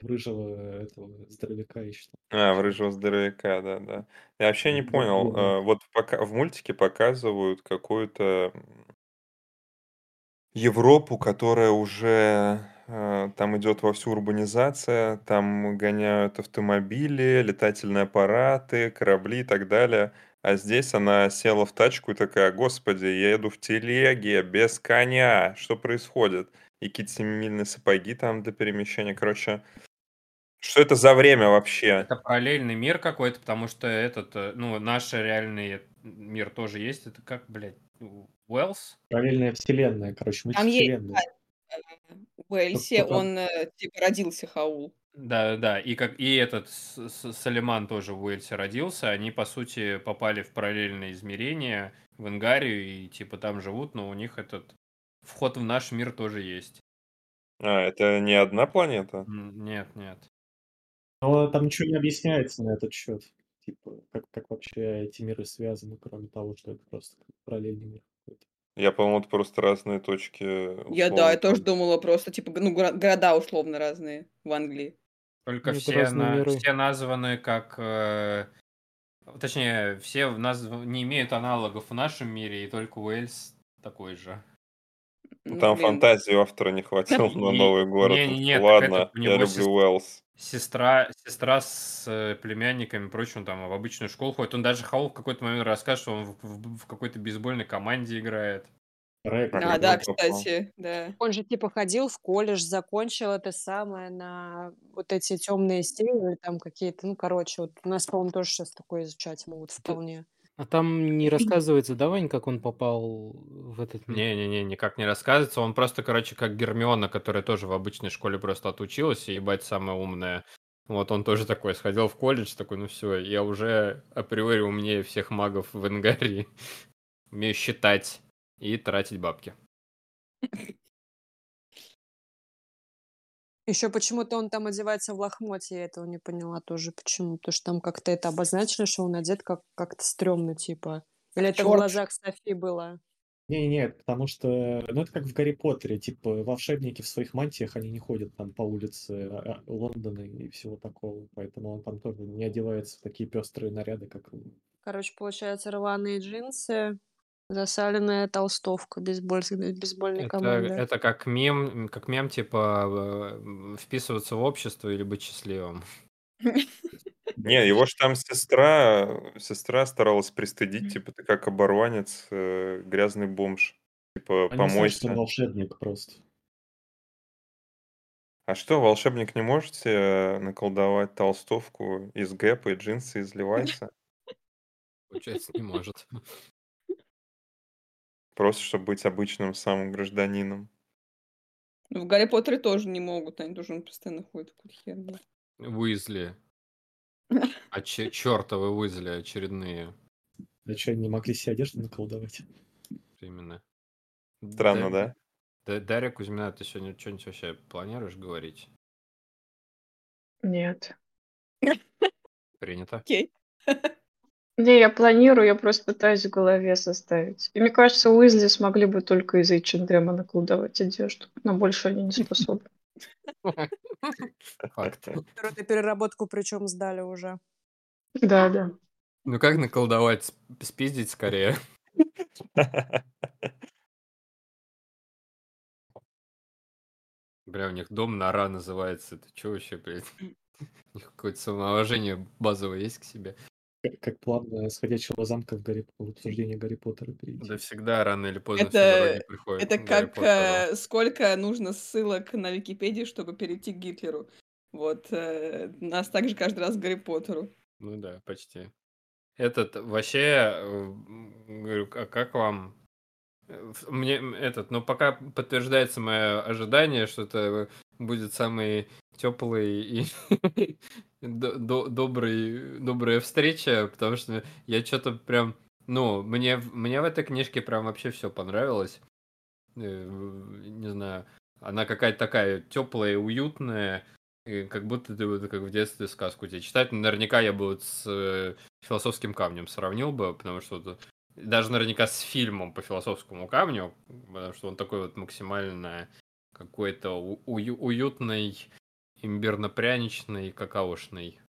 [SPEAKER 7] Рыжего этого здоровяка еще.
[SPEAKER 2] А, в рыжего здоровяка, да, да. Я вообще не понял. э, Вот пока в мультике показывают какую-то Европу, которая уже э, там идет вовсю урбанизация, там гоняют автомобили, летательные аппараты, корабли и так далее. А здесь она села в тачку и такая, господи, я еду в телеге, без коня, что происходит? И какие-то семимильные сапоги там для перемещения. Короче, что это за время вообще?
[SPEAKER 1] Это параллельный мир какой-то, потому что этот, э, ну, наш реальный мир тоже есть. Это как, блядь, Уэллс?
[SPEAKER 7] Параллельная вселенная, короче,
[SPEAKER 3] Там есть,
[SPEAKER 7] мультивселенная.
[SPEAKER 3] В Уэльсе
[SPEAKER 7] Кто-то-
[SPEAKER 3] он э, типа родился Хаул.
[SPEAKER 1] Да, да, и как и этот Салиман тоже в Уэльсе родился, они по сути попали в параллельное измерение в Ингарию и типа там живут, но у них этот вход в наш мир тоже есть.
[SPEAKER 2] А, это не одна планета?
[SPEAKER 1] Нет, нет.
[SPEAKER 7] Но там ничего не объясняется на этот счет. Типа, как, как вообще эти миры связаны, кроме того, что это просто параллельный мир.
[SPEAKER 2] Я, по-моему, это просто разные точки.
[SPEAKER 3] Я, да,
[SPEAKER 2] условно,
[SPEAKER 3] я тоже думала просто, типа, ну, города условно разные в Англии.
[SPEAKER 1] Только
[SPEAKER 5] Это
[SPEAKER 1] все,
[SPEAKER 5] разные
[SPEAKER 1] на-
[SPEAKER 5] миры.
[SPEAKER 1] все названы как... э, точнее, все в нас не имеют аналогов в нашем мире, и только Уэльс такой же.
[SPEAKER 2] Ну, Там
[SPEAKER 3] блин.
[SPEAKER 2] фантазии у автора не хватило на новый город.
[SPEAKER 1] не- не- так
[SPEAKER 2] Ладно,
[SPEAKER 1] это
[SPEAKER 2] я люблю Уэллс.
[SPEAKER 1] Сестра, сестра с э, племянниками и прочим там в обычную школу ходит. Он даже Хаул в какой-то момент расскажет, что он в, в- в какой-то бейсбольной команде играет.
[SPEAKER 7] Рэп,
[SPEAKER 2] А,
[SPEAKER 3] да,
[SPEAKER 2] он попал?
[SPEAKER 3] кстати, да.
[SPEAKER 6] Он же типа ходил в колледж, закончил это самое на вот эти темные стили, там какие-то, ну, короче, вот у нас, по-моему, тоже сейчас такое изучать могут вполне.
[SPEAKER 5] А там не рассказывается, да, Вань, как он попал в этот мир?
[SPEAKER 1] Не-не-не, никак не рассказывается. Он просто, короче, как Гермиона, которая тоже в обычной школе просто отучилась и, ебать, самая умная. Вот он тоже такой, сходил в колледж, такой, ну все, я уже априори умнее всех магов в Энгарии. Умею считать и тратить бабки.
[SPEAKER 6] Еще почему-то он там одевается в лохмотье, я этого не поняла тоже, почему. Потому что там как-то это обозначено, что он одет как- как-то стрёмно, типа. Или это в
[SPEAKER 3] Чёрт.
[SPEAKER 6] глазах Софи было?
[SPEAKER 7] Не-не, потому что, ну, это как в Гарри Поттере, типа, волшебники в своих мантиях, они не ходят там по улице а, а, Лондона и всего такого, поэтому он там тоже не одевается в такие пестрые наряды, как...
[SPEAKER 6] Короче, получается, рваные джинсы, засаленная толстовка бейсбольской, бейсбольной
[SPEAKER 1] Это,
[SPEAKER 6] команды.
[SPEAKER 1] это как мем, как мем, типа, вписываться в общество или быть счастливым.
[SPEAKER 2] Не, его ж там сестра, сестра старалась пристыдить, типа, ты как оборванец, э, грязный бомж. Типа,
[SPEAKER 7] Они
[SPEAKER 2] помойся.
[SPEAKER 7] волшебник просто.
[SPEAKER 2] А что, волшебник не можете наколдовать толстовку из гэпа и джинсы из Левайса?
[SPEAKER 1] Получается, не может.
[SPEAKER 2] Просто чтобы быть обычным самым гражданином.
[SPEAKER 3] Ну, в Гарри Поттере тоже не могут, они тоже постоянно ходят в какую-то херню.
[SPEAKER 1] Уизли. А че- чертовы Уизли очередные.
[SPEAKER 7] А что, не могли себе одежду наколдовать?
[SPEAKER 1] Именно.
[SPEAKER 2] Странно, да?
[SPEAKER 1] Да, Дарья Кузьмина, ты сегодня что-нибудь вообще планируешь говорить?
[SPEAKER 4] Нет.
[SPEAKER 1] Принято.
[SPEAKER 3] Окей.
[SPEAKER 4] Не, я планирую, я просто пытаюсь в голове составить. И мне кажется, Уизли смогли бы только из H&M наколдовать одежду. Но больше они не способны.
[SPEAKER 1] Факт.
[SPEAKER 8] Которую ты переработку причем сдали уже.
[SPEAKER 4] Да, да.
[SPEAKER 1] Ну как наколдовать? Сп- Спиздить скорее. Бля, у них дом нора называется. Это что вообще, блядь? У них какое-то самоуважение базовое есть к себе.
[SPEAKER 7] Как, как плавно с ходячего замка в, Гарри, в обсуждение Гарри Поттера перейти.
[SPEAKER 1] Да всегда рано или поздно все
[SPEAKER 3] Это,
[SPEAKER 1] дороги приходят
[SPEAKER 3] это как э, сколько нужно ссылок на Википедии, чтобы перейти к Гитлеру. Вот э, нас также каждый раз к Гарри Поттеру.
[SPEAKER 1] Ну да, почти. Этот вообще, э, говорю, а как вам? Э, Мне этот, ну пока подтверждается мое ожидание, что это будет самый теплый и до- до- добрый, добрая встреча, потому что я что-то прям, ну, мне, мне в этой книжке прям вообще все понравилось. Э, Не знаю, она какая-то такая теплая, уютная, как будто ты вот как в детстве сказку тебе читать. Наверняка я бы вот с э, философским камнем сравнил бы, потому что вот, даже наверняка с фильмом по философскому камню, потому что он такой вот максимально какой-то ую- уютный, имбирно-пряничный, какаошный.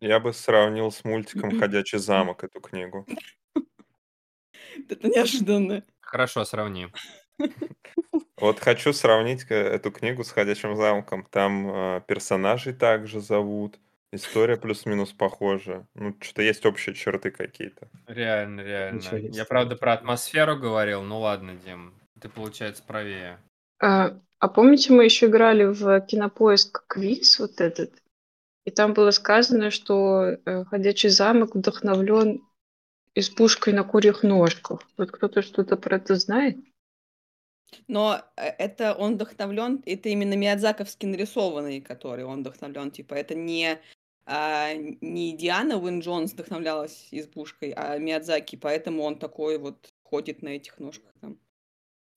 [SPEAKER 2] Я бы сравнил с мультиком «Ходячий замок» эту книгу.
[SPEAKER 3] Это неожиданно.
[SPEAKER 1] Хорошо, сравни.
[SPEAKER 2] Вот хочу сравнить э, эту книгу с «Ходячим замком». Там э, персонажей также зовут, история плюс-минус похожа. Ну, что-то есть общие черты какие-то.
[SPEAKER 1] Реально, реально. Я, правда, про атмосферу говорил. Ну ладно, Дим, ты, получается, правее.
[SPEAKER 4] А, а помните, мы еще играли в кинопоиск квиз вот этот? И там было сказано, что э, ходячий замок вдохновлен избушкой на курьих ножках. Вот кто-то что-то про это знает?
[SPEAKER 3] Но э, это он вдохновлен, это именно Миядзаковский нарисованный, который он вдохновлен. Типа это не, а, не Диана Уин Джонс вдохновлялась избушкой, а Миядзаки, поэтому он такой вот ходит на этих ножках там.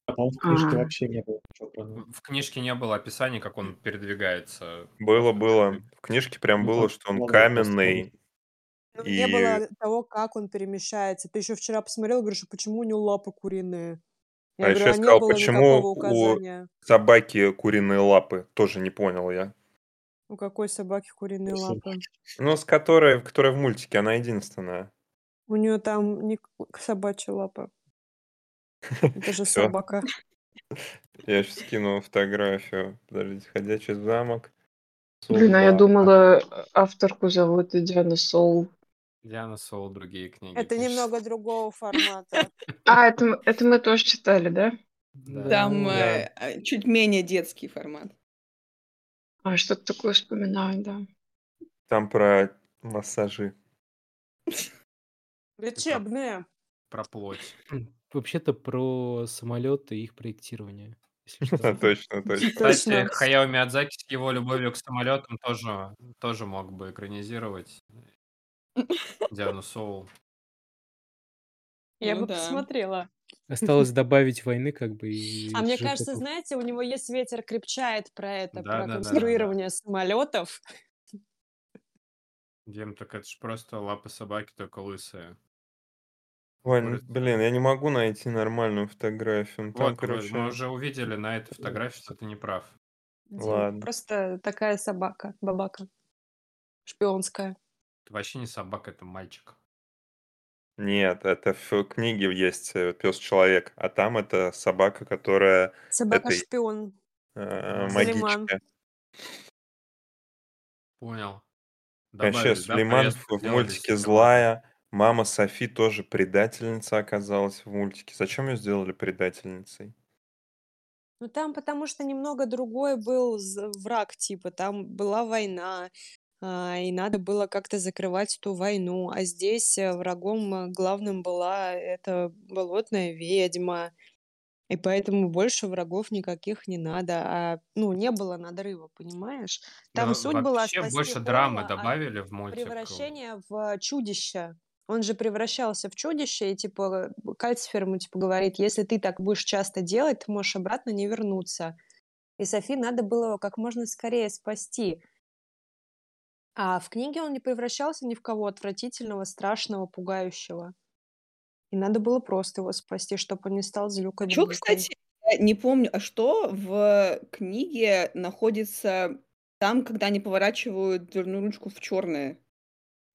[SPEAKER 7] А по-моему, в книжке
[SPEAKER 4] Ага.
[SPEAKER 7] вообще не было ничего про
[SPEAKER 1] В в книжке не было описания, как он передвигается.
[SPEAKER 2] Было, было. В книжке прям
[SPEAKER 7] Ну,
[SPEAKER 2] было,
[SPEAKER 7] там
[SPEAKER 2] что он
[SPEAKER 7] главное просто
[SPEAKER 2] каменный.
[SPEAKER 8] Ну,
[SPEAKER 2] И-
[SPEAKER 8] не было того, как он перемещается. Ты еще вчера посмотрел, говоришь, а почему у него лапы куриные? Я
[SPEAKER 2] А
[SPEAKER 8] говорю,
[SPEAKER 2] еще я
[SPEAKER 8] а не
[SPEAKER 2] сказал,
[SPEAKER 8] было
[SPEAKER 2] почему
[SPEAKER 8] никакого
[SPEAKER 2] у
[SPEAKER 8] указания.
[SPEAKER 2] собаки куриные лапы. Тоже не понял я.
[SPEAKER 8] У какой собаки куриные лапы?
[SPEAKER 2] Ну, с которой, которая в мультике, она единственная.
[SPEAKER 8] У нее там не к- собачья лапа. Это же
[SPEAKER 2] Всё.
[SPEAKER 8] собака.
[SPEAKER 2] Я сейчас скину фотографию. Подождите, ходячий замок.
[SPEAKER 4] Блин, а я
[SPEAKER 2] Собака.
[SPEAKER 4] думала, авторку зовут Диана Соул.
[SPEAKER 1] Диана Соул, другие книги.
[SPEAKER 8] Это
[SPEAKER 1] пишет.
[SPEAKER 8] немного другого формата.
[SPEAKER 4] А, это, м- это мы тоже читали, да?
[SPEAKER 1] Да.
[SPEAKER 3] Там
[SPEAKER 2] да.
[SPEAKER 3] э, э, чуть менее детский формат.
[SPEAKER 4] А, что-то такое вспоминаю, да.
[SPEAKER 2] Там про массажи.
[SPEAKER 8] Лечебные.
[SPEAKER 1] Про плоть.
[SPEAKER 5] Вообще-то про самолеты и их проектирование. если что.
[SPEAKER 2] Точно, точно.
[SPEAKER 1] Кстати,
[SPEAKER 8] Точно.
[SPEAKER 1] Хаяо Миядзаки с его любовью к самолетам тоже, тоже мог бы экранизировать Диану Соул.
[SPEAKER 8] Я
[SPEAKER 3] Ну
[SPEAKER 8] бы
[SPEAKER 3] да.
[SPEAKER 8] посмотрела.
[SPEAKER 5] Осталось добавить войны, как бы, и
[SPEAKER 8] А мне
[SPEAKER 5] сюжет
[SPEAKER 8] кажется,
[SPEAKER 5] готов.
[SPEAKER 8] знаете, у него есть ветер крепчает про это, про
[SPEAKER 1] Да-да-да-да-да.
[SPEAKER 8] конструирование самолетов.
[SPEAKER 1] Дим, так это ж просто лапы собаки, только лысые.
[SPEAKER 2] Вань, ну, блин, я не могу найти нормальную фотографию. Ну, Там,
[SPEAKER 1] Вот, мы-
[SPEAKER 2] короче,
[SPEAKER 1] мы уже увидели на этой фотографии, что ты не прав.
[SPEAKER 8] Дим,
[SPEAKER 2] Ладно.
[SPEAKER 8] Просто такая собака, бабака. Шпионская.
[SPEAKER 1] Это вообще не собака, это мальчик.
[SPEAKER 2] Нет, это в книге есть пес-человек, а там это собака, которая
[SPEAKER 8] Собака-шпион.
[SPEAKER 2] э,
[SPEAKER 8] Сулейман.
[SPEAKER 2] магичка.
[SPEAKER 1] Понял.
[SPEAKER 2] Вообще,
[SPEAKER 1] Добавили, да,
[SPEAKER 2] Сулейман в, в
[SPEAKER 1] сделали
[SPEAKER 2] мультике
[SPEAKER 1] себе.
[SPEAKER 2] злая. Мама Софи тоже предательница оказалась в мультике. Зачем ее сделали предательницей?
[SPEAKER 6] Ну, там потому что немного другой был з враг, типа, там была война, а, и надо было как-то закрывать эту войну. А здесь, э, врагом, э, главным была эта болотная ведьма, и поэтому больше врагов никаких не надо. А, ну, не было надрыва, понимаешь? Там
[SPEAKER 1] Ну,
[SPEAKER 6] суть была
[SPEAKER 1] вообще
[SPEAKER 6] спасти
[SPEAKER 1] больше драмы
[SPEAKER 6] Холла от
[SPEAKER 1] добавили в мультик.
[SPEAKER 6] превращения в чудище. Он же превращался в чудище, и, типа, Кальцифер ему, типа, говорит: "Если ты так будешь часто делать, ты можешь обратно не вернуться". И Софи надо было его как можно скорее спасти. А в книге он не превращался ни в кого отвратительного, страшного, пугающего. И надо было просто его спасти, чтобы он не стал злюкой Бубликом.
[SPEAKER 3] кстати, я не помню, а что в книге находится там, когда они поворачивают дверную ручку в чёрное?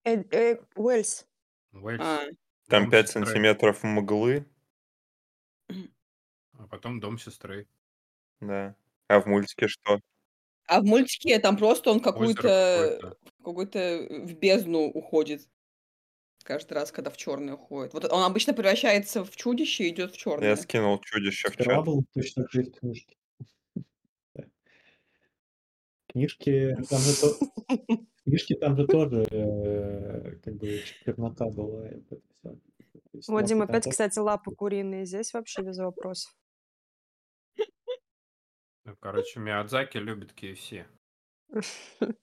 [SPEAKER 6] Э, э, Уэльс.
[SPEAKER 1] Уэльс.
[SPEAKER 3] А.
[SPEAKER 2] Там
[SPEAKER 1] Дом
[SPEAKER 2] 5
[SPEAKER 1] сестры.
[SPEAKER 2] сантиметров мглы,
[SPEAKER 1] А потом дом сестры.
[SPEAKER 2] да. А в мультике что?
[SPEAKER 3] А в мультике там просто он какой-то
[SPEAKER 1] какое-то.
[SPEAKER 3] какой-то в бездну уходит. Каждый раз, когда в чёрное уходит. Вот он обычно превращается в чудище и идёт в
[SPEAKER 2] Я
[SPEAKER 3] чёрное.
[SPEAKER 2] скинул чудище в чат.
[SPEAKER 7] точно же и в книжке. Да. Книжки там же то книжки там же тоже, э, как бы чернота была, это есть
[SPEAKER 6] Вот, Дим, опять, кстати, лапы куриные. Здесь вообще без вопросов.
[SPEAKER 1] Ну, короче, Миядзаки любит KFC.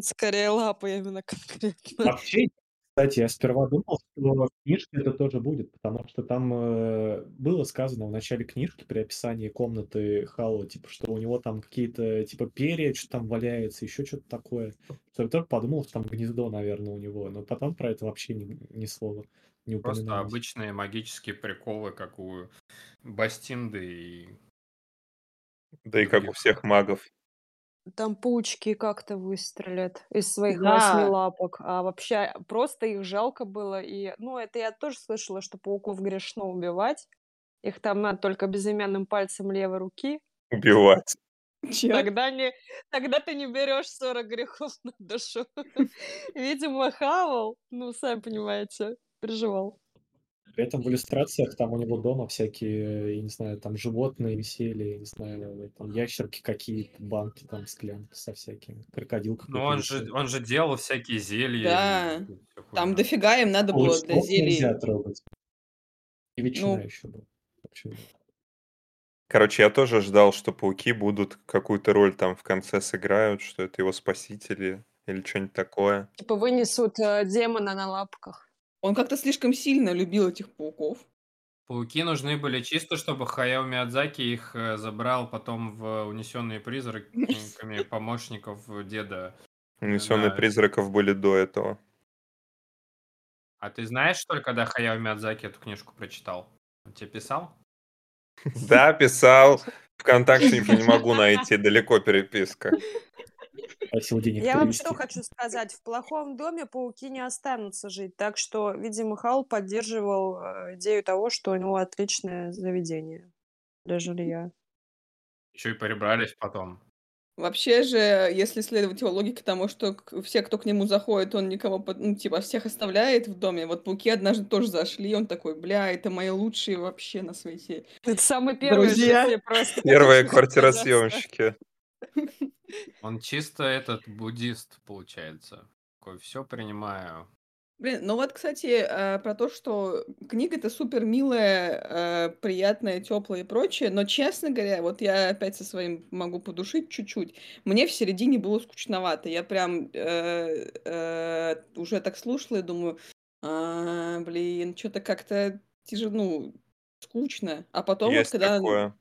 [SPEAKER 6] Скорее лапы именно конкретно.
[SPEAKER 7] Вообще, кстати, я сперва думал, что в книжке это тоже будет, потому что там, э, было сказано в начале книжки при описании комнаты Халла, типа, что у него там какие-то, типа, перья, чё-то там валяется, еще что-то такое. Что я тоже подумал, что там гнездо, наверное, у него, но потом про это вообще ни ни слова не
[SPEAKER 1] Просто
[SPEAKER 7] упоминалось.
[SPEAKER 1] обычные магические приколы, как у Бастинды и
[SPEAKER 2] Да и как у
[SPEAKER 1] других.
[SPEAKER 2] всех магов.
[SPEAKER 6] Там паучки как-то выстрелят из своих
[SPEAKER 3] Да.
[SPEAKER 6] 8 лапок, а вообще просто их жалко было. И, ну, это я тоже слышала, что пауков грешно убивать. Их там надо только безымянным пальцем левой руки.
[SPEAKER 2] Убивать.
[SPEAKER 3] Чё?
[SPEAKER 6] Тогда не тогда ты не берешь 40 грехов на душу. Видимо, хавал, ну, сами понимаете, переживал.
[SPEAKER 7] При этом в иллюстрациях там у него дома всякие, я не знаю, там животные висели, я не знаю, там ящерки какие-то, банки там, склянки со всякими, крокодил
[SPEAKER 1] Ну, он же, он же делал всякие зелья
[SPEAKER 3] Да.
[SPEAKER 1] и
[SPEAKER 3] Там дофига им надо было для
[SPEAKER 7] Паучков нельзя
[SPEAKER 3] зелий.
[SPEAKER 7] трогать. И ветчина
[SPEAKER 3] Ну.
[SPEAKER 7] еще была.
[SPEAKER 2] Короче, я тоже ждал, что пауки будут какую-то роль там в конце сыграют, что это его спасители или что-нибудь такое.
[SPEAKER 6] Типа вынесут, э, демона на лапках.
[SPEAKER 3] Он как-то слишком сильно любил этих пауков.
[SPEAKER 1] Пауки нужны были чисто, чтобы Хаяо Миядзаки их э, забрал потом в унесенные призраками помощников деда.
[SPEAKER 2] Унесенные
[SPEAKER 1] Да.
[SPEAKER 2] призраков были до этого.
[SPEAKER 1] А ты знаешь, что ли, когда Хаяо Миядзаки эту книжку прочитал? Он тебе писал?
[SPEAKER 2] Да, писал. Вконтакте не могу найти, далеко переписка.
[SPEAKER 7] Просил денег
[SPEAKER 6] Я вам что хочу сказать. В плохом доме пауки не останутся жить. Так что, видимо, Хал поддерживал э, идею того, что у него отличное заведение для жилья.
[SPEAKER 1] Еще и перебрались потом.
[SPEAKER 3] Вообще же, если следовать его логике тому, что все, кто к нему заходит, он никого, ну, типа, всех оставляет в доме. Вот пауки однажды тоже зашли, он такой, бля, это мои лучшие вообще на свете.
[SPEAKER 6] Это самый первый
[SPEAKER 3] Друзья.
[SPEAKER 6] просто.
[SPEAKER 2] Первые
[SPEAKER 6] хочу
[SPEAKER 2] квартиросъемщики.
[SPEAKER 1] Он чисто этот буддист, получается. Такой, все принимаю.
[SPEAKER 3] Блин, ну вот, кстати, э, про то, что книга-то супер милая, э, приятная, теплая и прочее, но, честно говоря, вот я опять со своим могу подушить чуть-чуть. Мне в середине было скучновато. Я прям э, э, уже так слушала и думаю, «А, блин, что-то как-то тяжело, ну, скучно. А потом вот,
[SPEAKER 2] Есть
[SPEAKER 3] когда,
[SPEAKER 2] такое.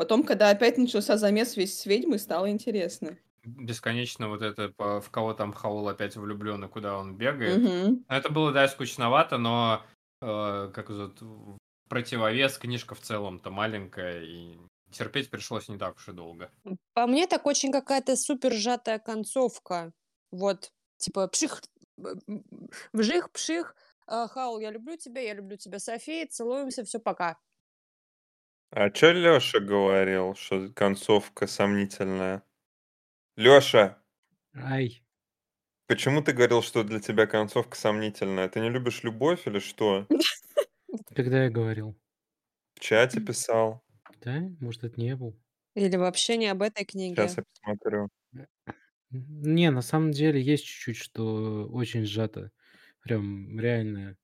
[SPEAKER 3] Потом, когда опять начался замес весь с ведьмой, стало интересно.
[SPEAKER 1] Бесконечно вот это, в кого там Хаул опять влюблен и куда он бегает. Ну, Это было, да, скучновато, но э, как зовут, в противовес книжка в целом-то маленькая, и терпеть пришлось не так уж и долго.
[SPEAKER 6] По мне, так очень какая-то супер сжатая концовка. Вот, типа, пших, вжих, пших, а, Хаул, я люблю тебя, я люблю тебя, София, целуемся, все, пока.
[SPEAKER 2] А чё Лёша говорил, что концовка сомнительная? Лёша,
[SPEAKER 5] Ай,
[SPEAKER 2] почему ты говорил, что для тебя концовка сомнительная? Ты не любишь любовь или что?
[SPEAKER 5] когда я говорил?
[SPEAKER 2] В чате писал.
[SPEAKER 5] Да? Может, это не был?
[SPEAKER 6] Или вообще не об этой
[SPEAKER 2] Сейчас
[SPEAKER 6] книге?
[SPEAKER 2] я посмотрю.
[SPEAKER 5] Не, на самом деле есть чуть-чуть, что очень сжато. Прям реально.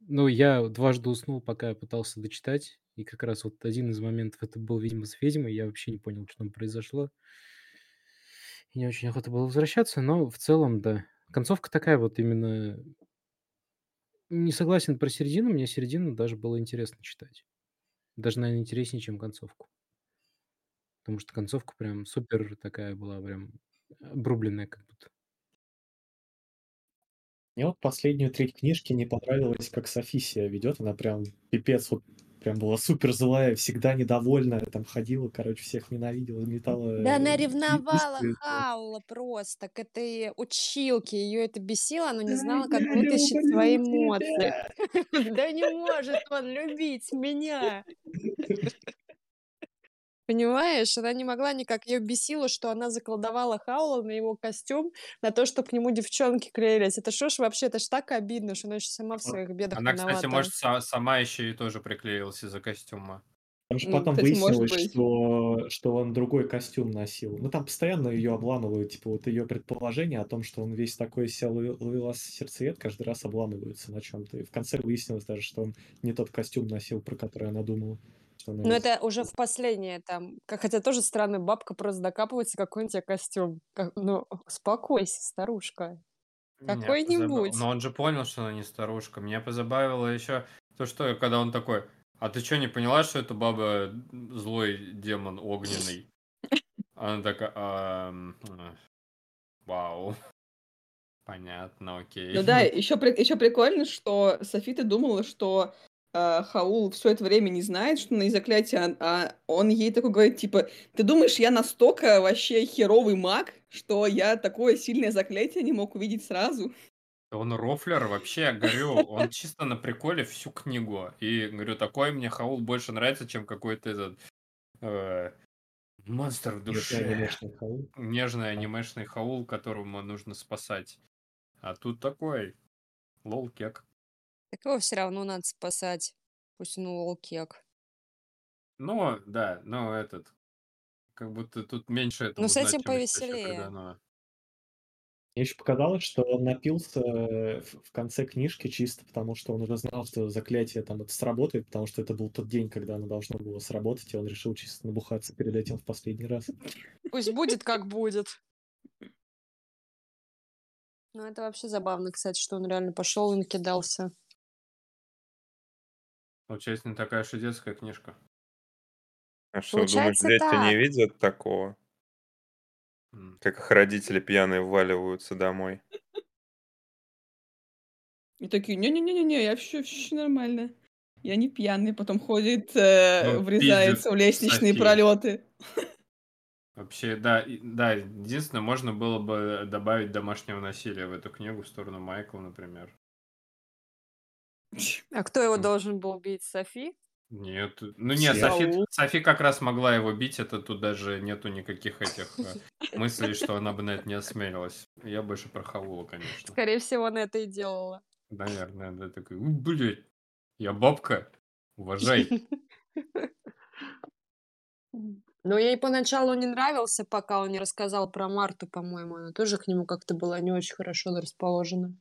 [SPEAKER 5] Ну, я дважды уснул, пока я пытался дочитать. И как раз вот один из моментов это был, видимо, с ведьмой. Я вообще не понял, что там произошло. И не очень охота было возвращаться, но в целом, да. Концовка такая вот именно... Не согласен про середину. Мне середину даже было интересно читать. Даже, наверное, интереснее, чем концовку. Потому что концовка прям супер такая была, прям обрубленная как будто.
[SPEAKER 7] Мне вот последнюю треть книжки не понравилось, как Софи себя ведет. Она прям пипец, вот прям была супер злая, всегда недовольная, там ходила, короче, всех ненавидела, метала
[SPEAKER 6] Да она
[SPEAKER 7] э,
[SPEAKER 6] ревновала. Хаула просто к этой училке. Ее это бесило, она не знала, как вытащить свои эмоции. Да не может он любить меня. Понимаешь, она не могла никак. Ее бесило, что она заколдовала Хаула на его костюм, на то, что к нему девчонки клеились. Это что ж вообще, это ж так обидно, что она еще сама в своих бедах
[SPEAKER 1] Она, кстати,
[SPEAKER 6] виновата.
[SPEAKER 1] может, са- сама еще и тоже приклеилась из-за костюма.
[SPEAKER 7] Там же
[SPEAKER 3] М,
[SPEAKER 7] потом
[SPEAKER 3] кстати, может
[SPEAKER 7] выяснилось,
[SPEAKER 3] быть.
[SPEAKER 7] что, что он другой костюм носил. Ну, там постоянно ее обламывают, типа, вот ее предположение о том, что он весь такой из себя ловелас сердцеед, каждый раз обламываются на чем-то. И в конце выяснилось даже, что он не тот костюм носил, про который она думала.
[SPEAKER 6] Но это уже в последнее там. Хотя тоже странно, бабка просто докапывается, какой у тебя костюм. Как- Ну, успокойся, старушка. Какой-нибудь.
[SPEAKER 1] Но он же понял, что она не старушка. Меня позабавило еще то, что когда он такой, а ты что, не поняла, что это баба злой демон огненный? Она такая, «А, а, вау. Понятно, окей.
[SPEAKER 3] Ну да, еще, еще прикольно, что Софита думала, что э, Хаул все это время не знает, что на ней заклятие, а, а он ей такой говорит, типа, ты думаешь, я настолько вообще херовый маг, что я такое сильное заклятие не мог увидеть сразу?
[SPEAKER 1] Он рофлер вообще, говорю, он чисто на приколе всю книгу. И говорю, такой мне Хаул больше нравится, чем какой-то этот э, монстр в душе.
[SPEAKER 7] анимешный Хаул.
[SPEAKER 1] Нежный анимешный Хаул, которому нужно спасать. А тут такой лол кек.
[SPEAKER 6] Так его все равно надо спасать. Пусть он волкек.
[SPEAKER 1] Ну, да, но этот, как будто тут меньше этого
[SPEAKER 6] Ну, с этим повеселее.
[SPEAKER 7] Мне еще показалось, что он напился э, в в конце книжки чисто потому, что он уже знал, что заклятие там это сработает, потому что это был тот день, когда оно должно было сработать, и он решил чисто набухаться перед этим в последний раз.
[SPEAKER 6] Пусть будет, как будет. Ну, это вообще забавно, кстати, что он реально пошел и накидался.
[SPEAKER 1] Получается, не такая уж и детская книжка.
[SPEAKER 2] А что, думаешь, дети не
[SPEAKER 6] так.
[SPEAKER 2] видят такого?
[SPEAKER 1] М.
[SPEAKER 2] Как их родители пьяные вваливаются домой.
[SPEAKER 3] И такие, не-не-не-не, я все, все нормально. Я не пьяный, потом ходит, э,
[SPEAKER 1] Он
[SPEAKER 3] врезается в лестничные
[SPEAKER 1] Софи.
[SPEAKER 3] пролеты.
[SPEAKER 1] Вообще, да, и- да, единственное, можно было бы добавить домашнего насилия в эту книгу в сторону Майкла, например.
[SPEAKER 6] А кто его должен был бить? Софи?
[SPEAKER 1] Нет, ну нет. Софи? Софи как раз могла его бить, это тут даже нету никаких этих э, мыслей, что она бы на это не осмелилась. Я больше про Хаула, конечно.
[SPEAKER 6] Скорее всего, она это и делала.
[SPEAKER 1] Наверное, да, такой, «У, блядь, я бабка, уважай.
[SPEAKER 6] Но ей поначалу не нравился, пока он не рассказал про Марту, по-моему. Она тоже к нему как-то была не очень хорошо расположена.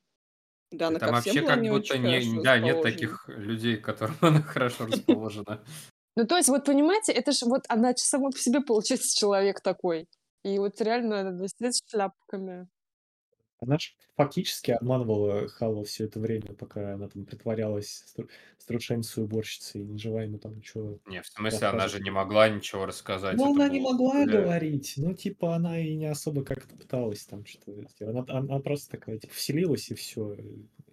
[SPEAKER 3] Да, она
[SPEAKER 1] Там
[SPEAKER 3] ко всем
[SPEAKER 1] вообще как
[SPEAKER 3] не
[SPEAKER 1] будто не, да, нет таких людей, которым она хорошо расположена.
[SPEAKER 6] Ну, то есть, вот понимаете, это же вот она сама по себе получается человек такой. И вот реально надо сидеть с шляпками.
[SPEAKER 7] Она ж фактически обманывала Хала все это время, пока она там притворялась стру- старушенцей уборщицей и не жила ему там ничего
[SPEAKER 1] Не, в смысле, она же не могла ничего рассказать.
[SPEAKER 7] Ну,
[SPEAKER 1] это
[SPEAKER 7] она не
[SPEAKER 1] было
[SPEAKER 7] могла
[SPEAKER 1] бля,
[SPEAKER 7] говорить, ну, типа, она и не особо как-то пыталась там что-то сделать. Она, она просто такая, типа, вселилась и все.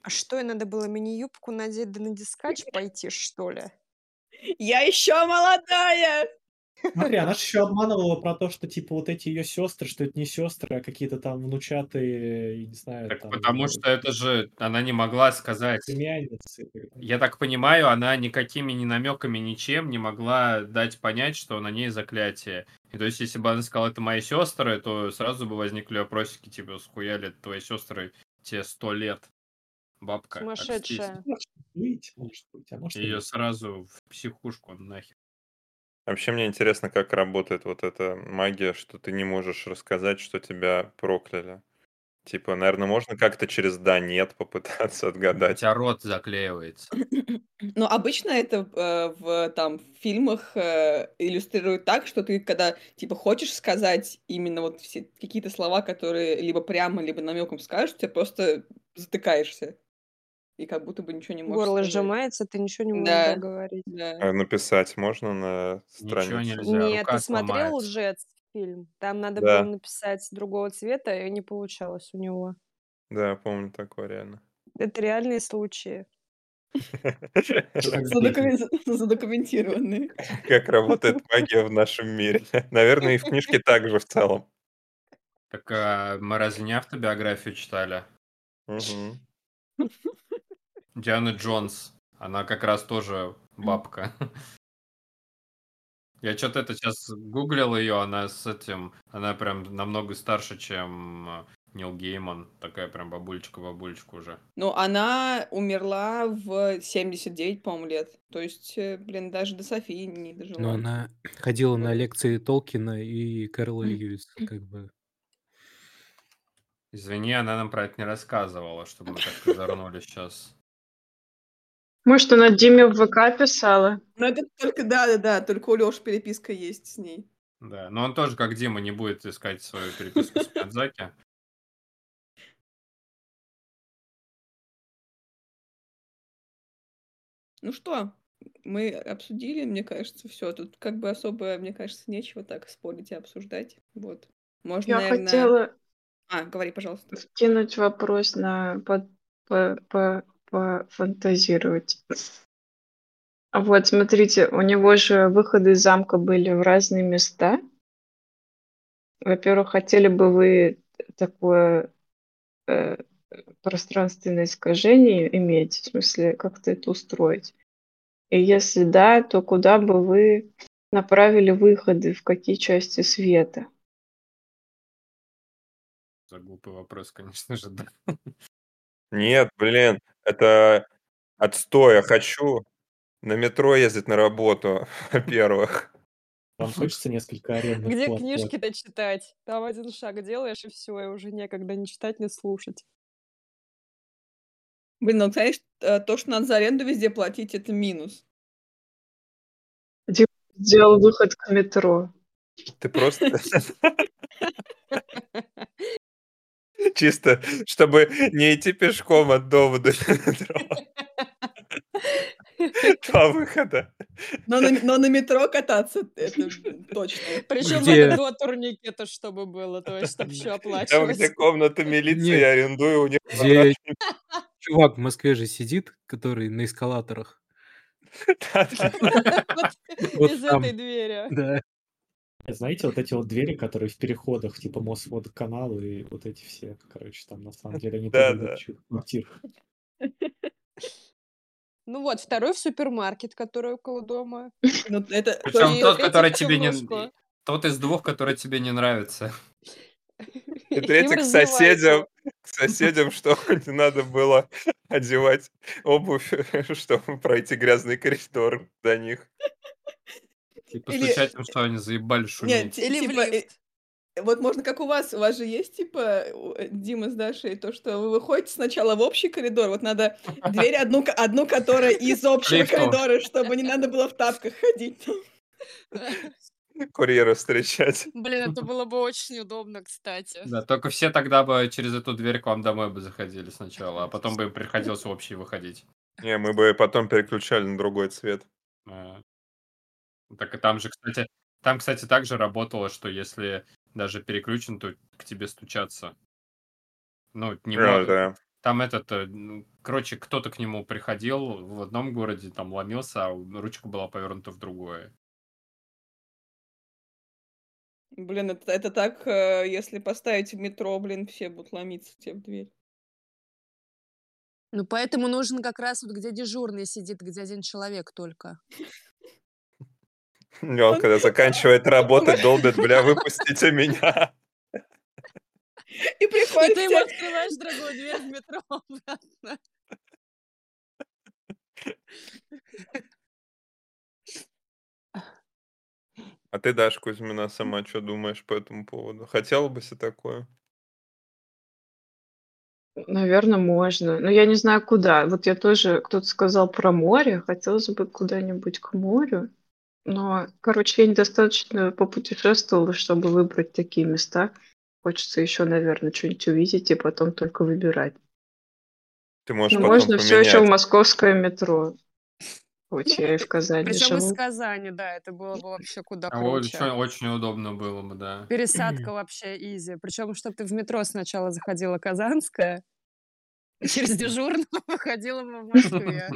[SPEAKER 6] А что, ей надо было мини-юбку надеть да на дискач пойти, что ли?
[SPEAKER 3] Я еще молодая!
[SPEAKER 7] Смотри, она же еще обманывала про то, что, типа, вот эти ее сестры, что это не сестры, а какие-то там внучатые, я не знаю,
[SPEAKER 1] Так
[SPEAKER 7] там,
[SPEAKER 1] потому
[SPEAKER 7] э,
[SPEAKER 1] что это же она не могла сказать.
[SPEAKER 7] племянницы.
[SPEAKER 1] Я так понимаю, она никакими ни намеками, ничем не могла дать понять, что на ней заклятие. И то есть, если бы она сказала, это мои сестры, то сразу бы возникли вопросики, типа, схуяли твои сестры те сто лет. Бабка, окстись.
[SPEAKER 6] Сумасшедшая.
[SPEAKER 7] Может быть, может быть, а может и
[SPEAKER 1] Ее
[SPEAKER 7] нет.
[SPEAKER 1] сразу в психушку нахер.
[SPEAKER 2] Вообще мне интересно, как работает вот эта магия, что ты не можешь рассказать, что тебя прокляли. Типа, наверное, можно как-то через да, нет попытаться
[SPEAKER 1] У
[SPEAKER 2] отгадать.
[SPEAKER 1] тебя рот заклеивается.
[SPEAKER 3] Ну, обычно это э, в там в фильмах э, иллюстрируют так, что ты когда типа хочешь сказать именно вот все какие-то слова, которые либо прямо, либо намеком скажешь, ты просто затыкаешься и как будто бы ничего не можешь
[SPEAKER 8] Горло
[SPEAKER 3] сказать.
[SPEAKER 8] сжимается, ты ничего не можешь
[SPEAKER 3] Да,
[SPEAKER 8] договорить.
[SPEAKER 3] да.
[SPEAKER 2] А написать можно на
[SPEAKER 1] Ничего
[SPEAKER 2] странице?
[SPEAKER 1] нельзя,
[SPEAKER 8] Нет,
[SPEAKER 1] рука
[SPEAKER 8] ты смотрел
[SPEAKER 1] сломается.
[SPEAKER 8] «Лжец» фильм? Там надо было
[SPEAKER 2] Да,
[SPEAKER 8] написать другого цвета, и не получалось у него.
[SPEAKER 2] да, помню такое реально.
[SPEAKER 8] Это реальные случаи.
[SPEAKER 3] Задокументированные.
[SPEAKER 2] Как работает магия в нашем мире. Наверное, и в книжке также в целом.
[SPEAKER 1] Так а, мы разве не автобиографию читали?
[SPEAKER 2] Мгм.
[SPEAKER 1] Дианы Джонс. Она как раз тоже бабка. Я что-то это сейчас гуглил ее, она с этим, она прям намного старше, чем э, Нил Гейман. Такая прям бабулечка-бабулечка уже.
[SPEAKER 3] Ну, она умерла в 79, по-моему, лет. То есть, э, блин, даже до Софии не
[SPEAKER 5] Но
[SPEAKER 3] дожила.
[SPEAKER 5] она ходила на лекции Толкина и Кэрла Льюиса, как бы.
[SPEAKER 1] Извини, она нам про это не рассказывала, чтобы мы так козырнули сейчас.
[SPEAKER 4] Может, она Диме в ВК писала?
[SPEAKER 3] Ну, это только, да-да-да, только у Лёши переписка есть с ней.
[SPEAKER 1] Да, но он тоже, как Дима, не будет искать свою переписку с Миядзаки.
[SPEAKER 3] Ну что, мы обсудили, мне кажется, все. Тут как бы особо, мне кажется, нечего так спорить и обсуждать. Вот. Можно,
[SPEAKER 4] Я
[SPEAKER 3] наверное...
[SPEAKER 4] хотела
[SPEAKER 3] А, говори, пожалуйста.
[SPEAKER 4] вкинуть вопрос на по, по, по, пофантазировать. Вот, смотрите, у него же выходы из замка были в разные места. Во-первых, хотели бы вы такое э, пространственное искажение иметь, в смысле, как-то это устроить? И если да, то куда бы вы направили выходы, в какие части света?
[SPEAKER 1] За глупый вопрос, конечно же, да.
[SPEAKER 2] Нет, блин, это отстой. Я хочу на метро ездить на работу, во-первых.
[SPEAKER 7] Вам хочется несколько арендных
[SPEAKER 8] Где
[SPEAKER 7] плат-
[SPEAKER 8] книжки-то читать? Там один шаг делаешь, и все, и уже некогда ни читать, ни слушать.
[SPEAKER 3] Блин, ну, конечно, э, то, что надо за аренду везде платить, это минус.
[SPEAKER 4] Сделал выход к метро.
[SPEAKER 2] Ты просто... Чисто, чтобы не идти пешком от дома до метро. Два выхода.
[SPEAKER 3] Но на, но на метро кататься это точно.
[SPEAKER 8] Причем
[SPEAKER 5] Где?
[SPEAKER 8] до турникета, чтобы было, то есть, чтобы еще
[SPEAKER 2] Там,
[SPEAKER 8] оплачивать.
[SPEAKER 2] где комната милиции,
[SPEAKER 5] Нет.
[SPEAKER 2] я арендую, у них
[SPEAKER 5] Где чувак в Москве же сидит, который на эскалаторах.
[SPEAKER 8] Из
[SPEAKER 5] там.
[SPEAKER 8] этой двери.
[SPEAKER 5] Да.
[SPEAKER 7] Знаете, вот эти вот двери, которые в переходах, типа Мосводоканал и вот эти все, короче, там на самом деле они
[SPEAKER 2] Да, да.
[SPEAKER 7] квартирах.
[SPEAKER 8] Ну вот, второй в супермаркет, который около дома.
[SPEAKER 3] Ну, это
[SPEAKER 1] Причем тот, который тебе не... Тот из двух, который тебе не нравится.
[SPEAKER 2] И третий к соседям, к соседям, что не надо было одевать обувь, чтобы пройти грязный коридор до них.
[SPEAKER 1] И
[SPEAKER 3] Или-
[SPEAKER 1] постучать им, что они заебали
[SPEAKER 3] Нет,
[SPEAKER 1] шуметь.
[SPEAKER 3] ти-
[SPEAKER 8] Или
[SPEAKER 3] типа, э,
[SPEAKER 8] лифт.
[SPEAKER 3] Вот можно как у вас, у вас же есть, типа, э, Дима с Дашей, то, что вы выходите сначала в общий коридор, вот надо дверь одну, одну которая из общего коридора, чтобы не надо было в тапках ходить.
[SPEAKER 2] Курьера встречать.
[SPEAKER 8] Блин, это было бы очень удобно, кстати.
[SPEAKER 1] Да, только все тогда бы через эту дверь к вам домой бы заходили сначала, а потом бы им приходилось в общий выходить.
[SPEAKER 2] Не, мы бы потом переключали на другой цвет.
[SPEAKER 1] А. Так и там же, кстати, там, кстати, также работало, что если даже переключен, то к тебе стучаться. Ну, не
[SPEAKER 2] Да,
[SPEAKER 1] может.
[SPEAKER 2] да.
[SPEAKER 1] Там этот, э, ну, короче, кто-то к нему приходил в одном городе, там ломился, а ручка была повернута в другое.
[SPEAKER 3] Блин, это, это так, э, если поставить в метро, блин, все будут ломиться тебе в дверь.
[SPEAKER 8] Ну, поэтому нужен как раз вот где дежурный сидит, где один человек только.
[SPEAKER 2] И он, когда заканчивает работать, долбит, бля, выпустите меня.
[SPEAKER 3] И
[SPEAKER 8] И
[SPEAKER 3] приходит
[SPEAKER 8] ты
[SPEAKER 3] к
[SPEAKER 8] ему открываешь другую дверь в метро обратно.
[SPEAKER 2] ты, Даш Кузьмина, сама что думаешь по этому поводу? Хотела бы себе такое?
[SPEAKER 4] Наверно, можно. Но я не знаю, куда. Вот я тоже кто-то сказал про море. Хотелось бы куда-нибудь к морю. Но, короче, я недостаточно попутешествовала, чтобы выбрать такие места. Хочется еще, наверное, что-нибудь увидеть и потом только выбирать.
[SPEAKER 2] Ты можешь
[SPEAKER 4] Ну,
[SPEAKER 2] потом
[SPEAKER 4] можно все еще в
[SPEAKER 2] поменять.
[SPEAKER 4] московское метро. Хоть я и в Казани
[SPEAKER 6] Причем из
[SPEAKER 4] живу.
[SPEAKER 6] Казани, да, это было бы вообще куда
[SPEAKER 1] А
[SPEAKER 6] круче.
[SPEAKER 1] чё- очень удобно было бы, да.
[SPEAKER 6] Пересадка вообще изи. Причем, чтобы ты в метро сначала заходила Казанская, через дежурного выходила бы в Москве.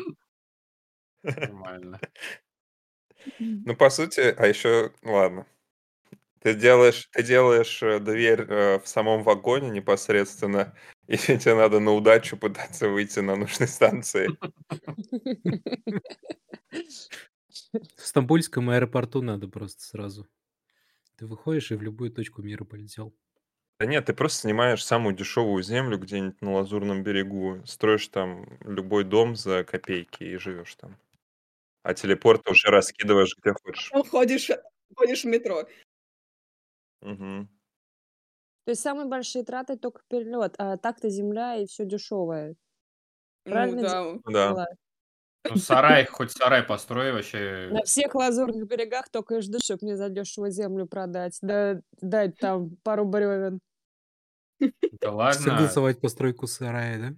[SPEAKER 1] Нормально.
[SPEAKER 2] Ну, по сути, а еще, ладно. Ты делаешь, ты делаешь э, дверь э, в самом вагоне непосредственно, и тебе надо на удачу пытаться выйти на нужной станции.
[SPEAKER 5] В Стамбульском аэропорту надо просто сразу. Ты выходишь и в любую точку мира полетел.
[SPEAKER 2] Да нет, ты просто снимаешь самую дешевую землю где-нибудь на Лазурном берегу, строишь там любой дом за копейки и живешь там. А телепорт уже раскидываешь где хочешь.
[SPEAKER 3] Потом ходишь, ходишь в метро.
[SPEAKER 2] Мгм.
[SPEAKER 6] То есть самые большие траты только перелет, а так-то земля и все дешевое.
[SPEAKER 3] Ну
[SPEAKER 6] Правильно
[SPEAKER 3] да.
[SPEAKER 6] Дим
[SPEAKER 2] Да.
[SPEAKER 1] Ну, сарай, хоть сарай построй вообще.
[SPEAKER 6] На всех лазурных берегах только и жду, чтобы мне задешево землю продать. Да дать там пару бревен.
[SPEAKER 1] Да ладно.
[SPEAKER 5] Согласовать постройку сарая, да?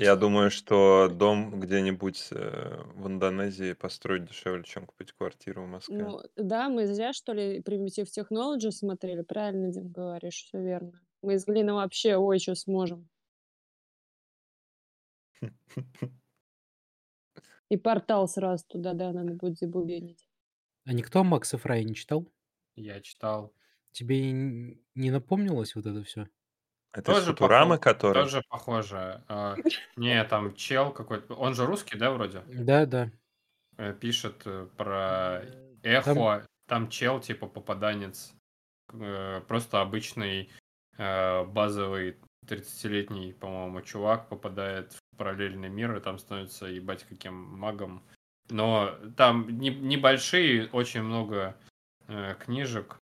[SPEAKER 2] Я думаю, что дом где-нибудь э, в Индонезии построить дешевле, чем купить квартиру в Москве.
[SPEAKER 6] Ну, да, мы зря, что ли, Primitive Technology смотрели. Правильно, Дим, говоришь, все верно. Мы из глины вообще, ой, что сможем. И портал сразу туда, да, надо будет забубенить.
[SPEAKER 5] А никто Макса Фрай не читал?
[SPEAKER 1] Я читал.
[SPEAKER 5] Тебе не напомнилось вот это все?
[SPEAKER 2] Это
[SPEAKER 1] Тоже
[SPEAKER 2] Футурамы,
[SPEAKER 1] похо-
[SPEAKER 2] который?
[SPEAKER 1] Тоже похоже. А, Не, там чел какой-то. Он же русский, да, вроде?
[SPEAKER 5] Да, да.
[SPEAKER 1] Э, Пишет э, про эхо. Там чел, типа попаданец. э, Просто обычный базовый 30-летний, по-моему, чувак попадает в параллельный мир и там становится ебать каким магом. Но там не- небольшие, очень много книжек.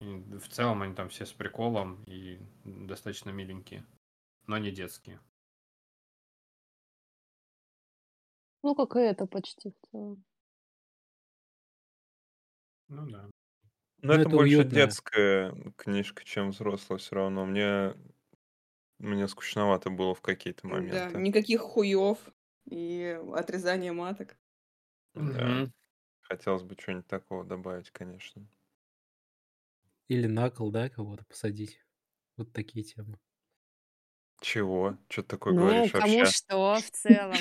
[SPEAKER 1] И в целом они там все с приколом и достаточно миленькие, но не детские.
[SPEAKER 6] Ну, как и это почти в целом.
[SPEAKER 1] Ну да.
[SPEAKER 2] Ну,
[SPEAKER 5] Ну,
[SPEAKER 2] это
[SPEAKER 5] это
[SPEAKER 2] больше
[SPEAKER 5] уютная.
[SPEAKER 2] детская книжка, чем взрослая все равно. Мне, мне скучновато было в какие-то
[SPEAKER 3] Да,
[SPEAKER 2] моменты.
[SPEAKER 3] никаких хуев и отрезания маток.
[SPEAKER 2] Да.
[SPEAKER 1] Мгм.
[SPEAKER 2] Хотелось бы что-нибудь такого добавить, конечно.
[SPEAKER 5] Или на кол, да, кого-то посадить. Вот такие темы.
[SPEAKER 2] Чего? Что ты такое
[SPEAKER 6] Ну,
[SPEAKER 2] говоришь
[SPEAKER 6] кому
[SPEAKER 2] вообще?
[SPEAKER 6] что в целом.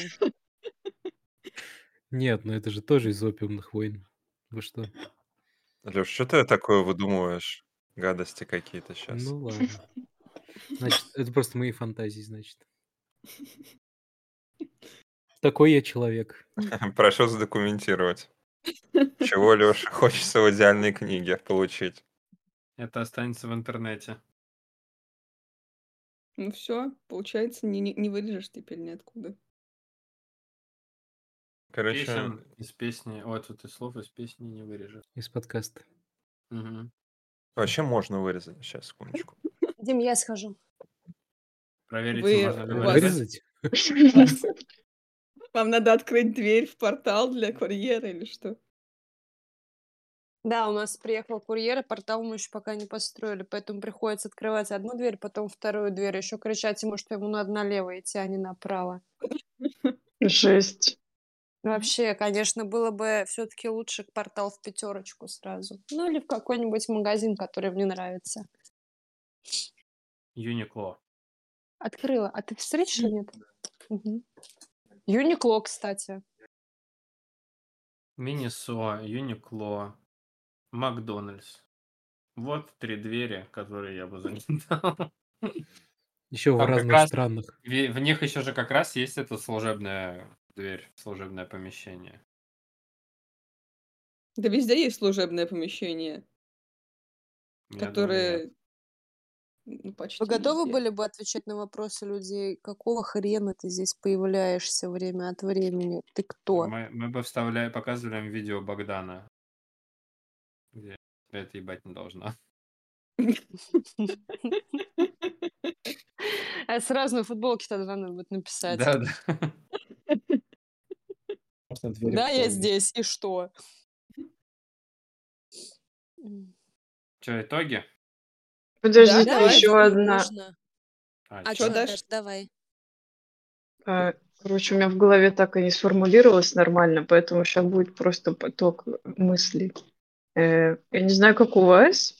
[SPEAKER 5] Нет, ну это же тоже из опиумных войн. Вы что?
[SPEAKER 2] Леш, что ты такое выдумываешь? Гадости какие-то сейчас.
[SPEAKER 5] Ну ладно. Значит, это просто мои фантазии, значит. Такой я человек.
[SPEAKER 2] Прошу задокументировать. Чего, Леша, хочется в идеальной книге получить?
[SPEAKER 1] Это останется в интернете.
[SPEAKER 3] Ну все, получается, не, не, не вырежешь теперь ниоткуда.
[SPEAKER 2] Короче,
[SPEAKER 1] Песен из песни, вот тут из слов из песни не вырежешь.
[SPEAKER 5] Из подкаста.
[SPEAKER 1] Мгм.
[SPEAKER 2] вообще можно вырезать. Сейчас, секундочку.
[SPEAKER 6] Дим, я схожу.
[SPEAKER 1] Проверить,
[SPEAKER 3] Вы-
[SPEAKER 1] можно ли. Вырезать?
[SPEAKER 3] Вам надо открыть дверь в портал для курьера или что?
[SPEAKER 6] Да, у нас приехал курьер, и портал мы еще пока не построили, поэтому приходится открывать одну дверь, потом вторую дверь, еще кричать ему, что ему надо налево идти, а не направо.
[SPEAKER 4] Жесть.
[SPEAKER 6] Вообще, конечно, было бы все-таки лучше портал в пятерочку сразу. Ну или в какой-нибудь магазин, который мне нравится.
[SPEAKER 1] Юникло.
[SPEAKER 6] Открыла. А ты встретишь или нет? Мгм. Юникло, кстати.
[SPEAKER 1] Минисо, Юникло, Макдональдс. Вот три двери, которые я бы залетал.
[SPEAKER 5] Еще в
[SPEAKER 1] как
[SPEAKER 5] разных
[SPEAKER 1] раз-
[SPEAKER 5] странах.
[SPEAKER 1] В них еще же как раз есть эта служебная дверь, служебное помещение.
[SPEAKER 3] Да везде есть служебное помещение,
[SPEAKER 1] Я думаю,
[SPEAKER 3] которое... Ну, почти
[SPEAKER 6] Вы готовы
[SPEAKER 3] везде.
[SPEAKER 6] были бы отвечать на вопросы людей? Какого хрена ты здесь появляешься время от времени? Ты кто?
[SPEAKER 1] Мы, мы бы вставляли, показывали им видео Богдана. Это ебать не должно.
[SPEAKER 6] А сразу на футболке тогда надо будет написать.
[SPEAKER 1] Да, да.
[SPEAKER 7] Можно двери
[SPEAKER 6] Да, я здесь, и что?
[SPEAKER 1] Что, итоги?
[SPEAKER 3] Да, давай,
[SPEAKER 4] еще одна.
[SPEAKER 8] Можно.
[SPEAKER 1] А,
[SPEAKER 8] А что,
[SPEAKER 3] Даш?
[SPEAKER 8] Даш, давай.
[SPEAKER 4] А, Короче, у меня в голове так и не сформулировалось нормально, поэтому сейчас будет просто поток мыслей. Э, Я не знаю, как у вас,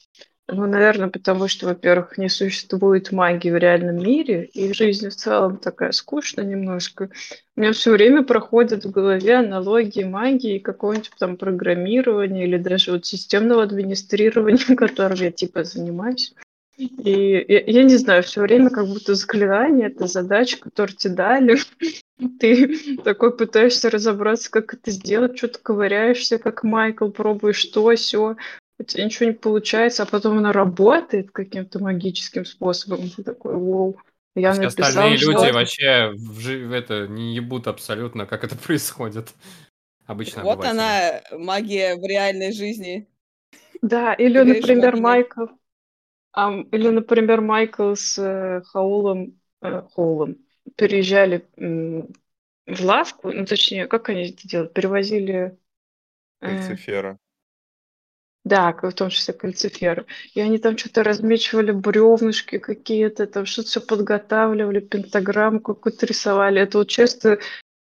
[SPEAKER 4] ну, наверное, потому что, во-первых, не существует магии в реальном мире, и жизнь в целом такая скучная немножко. У меня все время проходят в голове аналогии магии, какого-нибудь там программирования или даже вот системного администрирования, которым я типа занимаюсь. И я, я не знаю, все время как будто заклинание, это задача, которую тебе дали. Ты такой пытаешься разобраться, как это сделать, что-то ковыряешься, как Майкл, пробуешь то, все, у тебя ничего не получается, а потом она работает каким-то магическим способом. Ты такой, вау, я написал,
[SPEAKER 1] остальные
[SPEAKER 4] что
[SPEAKER 1] люди вообще в, это не ебут абсолютно, как это происходит. Обычно
[SPEAKER 3] Вот она, магия в реальной жизни.
[SPEAKER 4] Да, или, например. Майкл, ам, или, например, Майкл с э, Хаулом, э, Хоулом переезжали м, в лавку, ну, точнее, как они это делают? Перевозили... э,
[SPEAKER 2] Кальцифера.
[SPEAKER 4] да, в том числе кальциферы. И они там что-то размечивали бревнышки какие-то, там что-то все подготавливали, пентаграмму какую-то рисовали. Это вот часто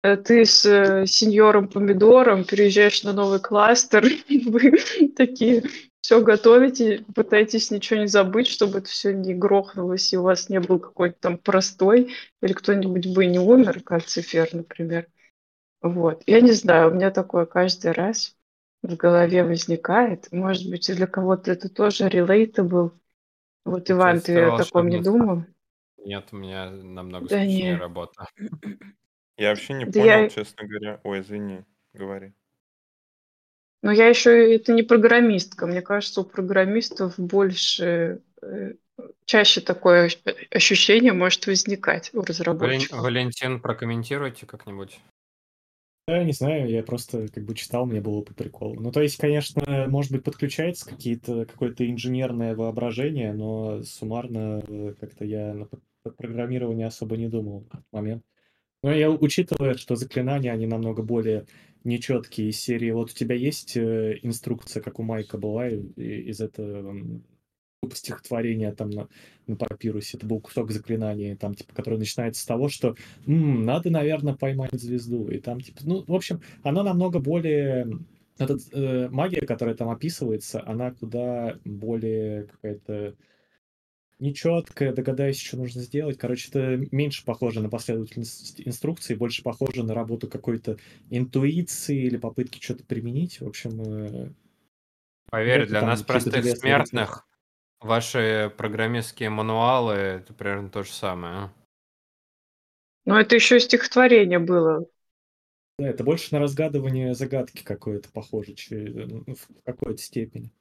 [SPEAKER 4] э, ты с э, сеньором Помидором переезжаешь на новый кластер, и вы такие все готовите, пытаетесь ничего не забыть, чтобы это все не грохнулось, и у вас не был какой-то там простой, или кто-нибудь бы не умер, кальцифер, например. Вот. Я не знаю, у меня такое каждый раз в голове возникает. Может быть, для кого-то это тоже relatable. Вот, Иван, ты о таком не думал?
[SPEAKER 1] Нет, у меня намного
[SPEAKER 4] Да
[SPEAKER 1] скучнее
[SPEAKER 4] не.
[SPEAKER 1] работа.
[SPEAKER 2] Я вообще не
[SPEAKER 4] Да
[SPEAKER 2] понял,
[SPEAKER 4] я-
[SPEAKER 2] честно говоря. Ой, извини, говори.
[SPEAKER 4] Но я еще это не программистка. Мне кажется, у программистов больше, э, чаще такое ощ- ощущение может возникать у разработчиков.
[SPEAKER 1] Валентин, прокомментируйте как-нибудь.
[SPEAKER 7] Да, не знаю, я просто как бы читал, мне было по приколу. Ну, то есть, конечно, может быть, подключается какие-то, какое-то инженерное воображение, но суммарно э, как-то я на программирование особо не думал в этот момент. Но я учитывая, что заклинания, они намного более нечеткие из серии. Вот у тебя есть э, инструкция, как у Майка была из этого типа стихотворения там на, на папирусе. Это был кусок заклинания, там, типа, который начинается с того, что «М, надо, наверное, поймать звезду. И там, типа, ну, в общем, оно намного более... Этот, э, магия, которая там описывается, она куда более какая-то нечеткая, догадаюсь, что нужно сделать. Короче, это меньше похоже на последовательность инструкций, больше похоже на работу какой-то интуиции или попытки что-то применить. В общем, э,
[SPEAKER 1] Поверь, для нас, простых смертных, ваши программистские мануалы — это примерно то же самое.
[SPEAKER 4] Но это еще стихотворение было.
[SPEAKER 7] да, это больше на разгадывание загадки какое-то похоже, че- ну, в какой-то степени.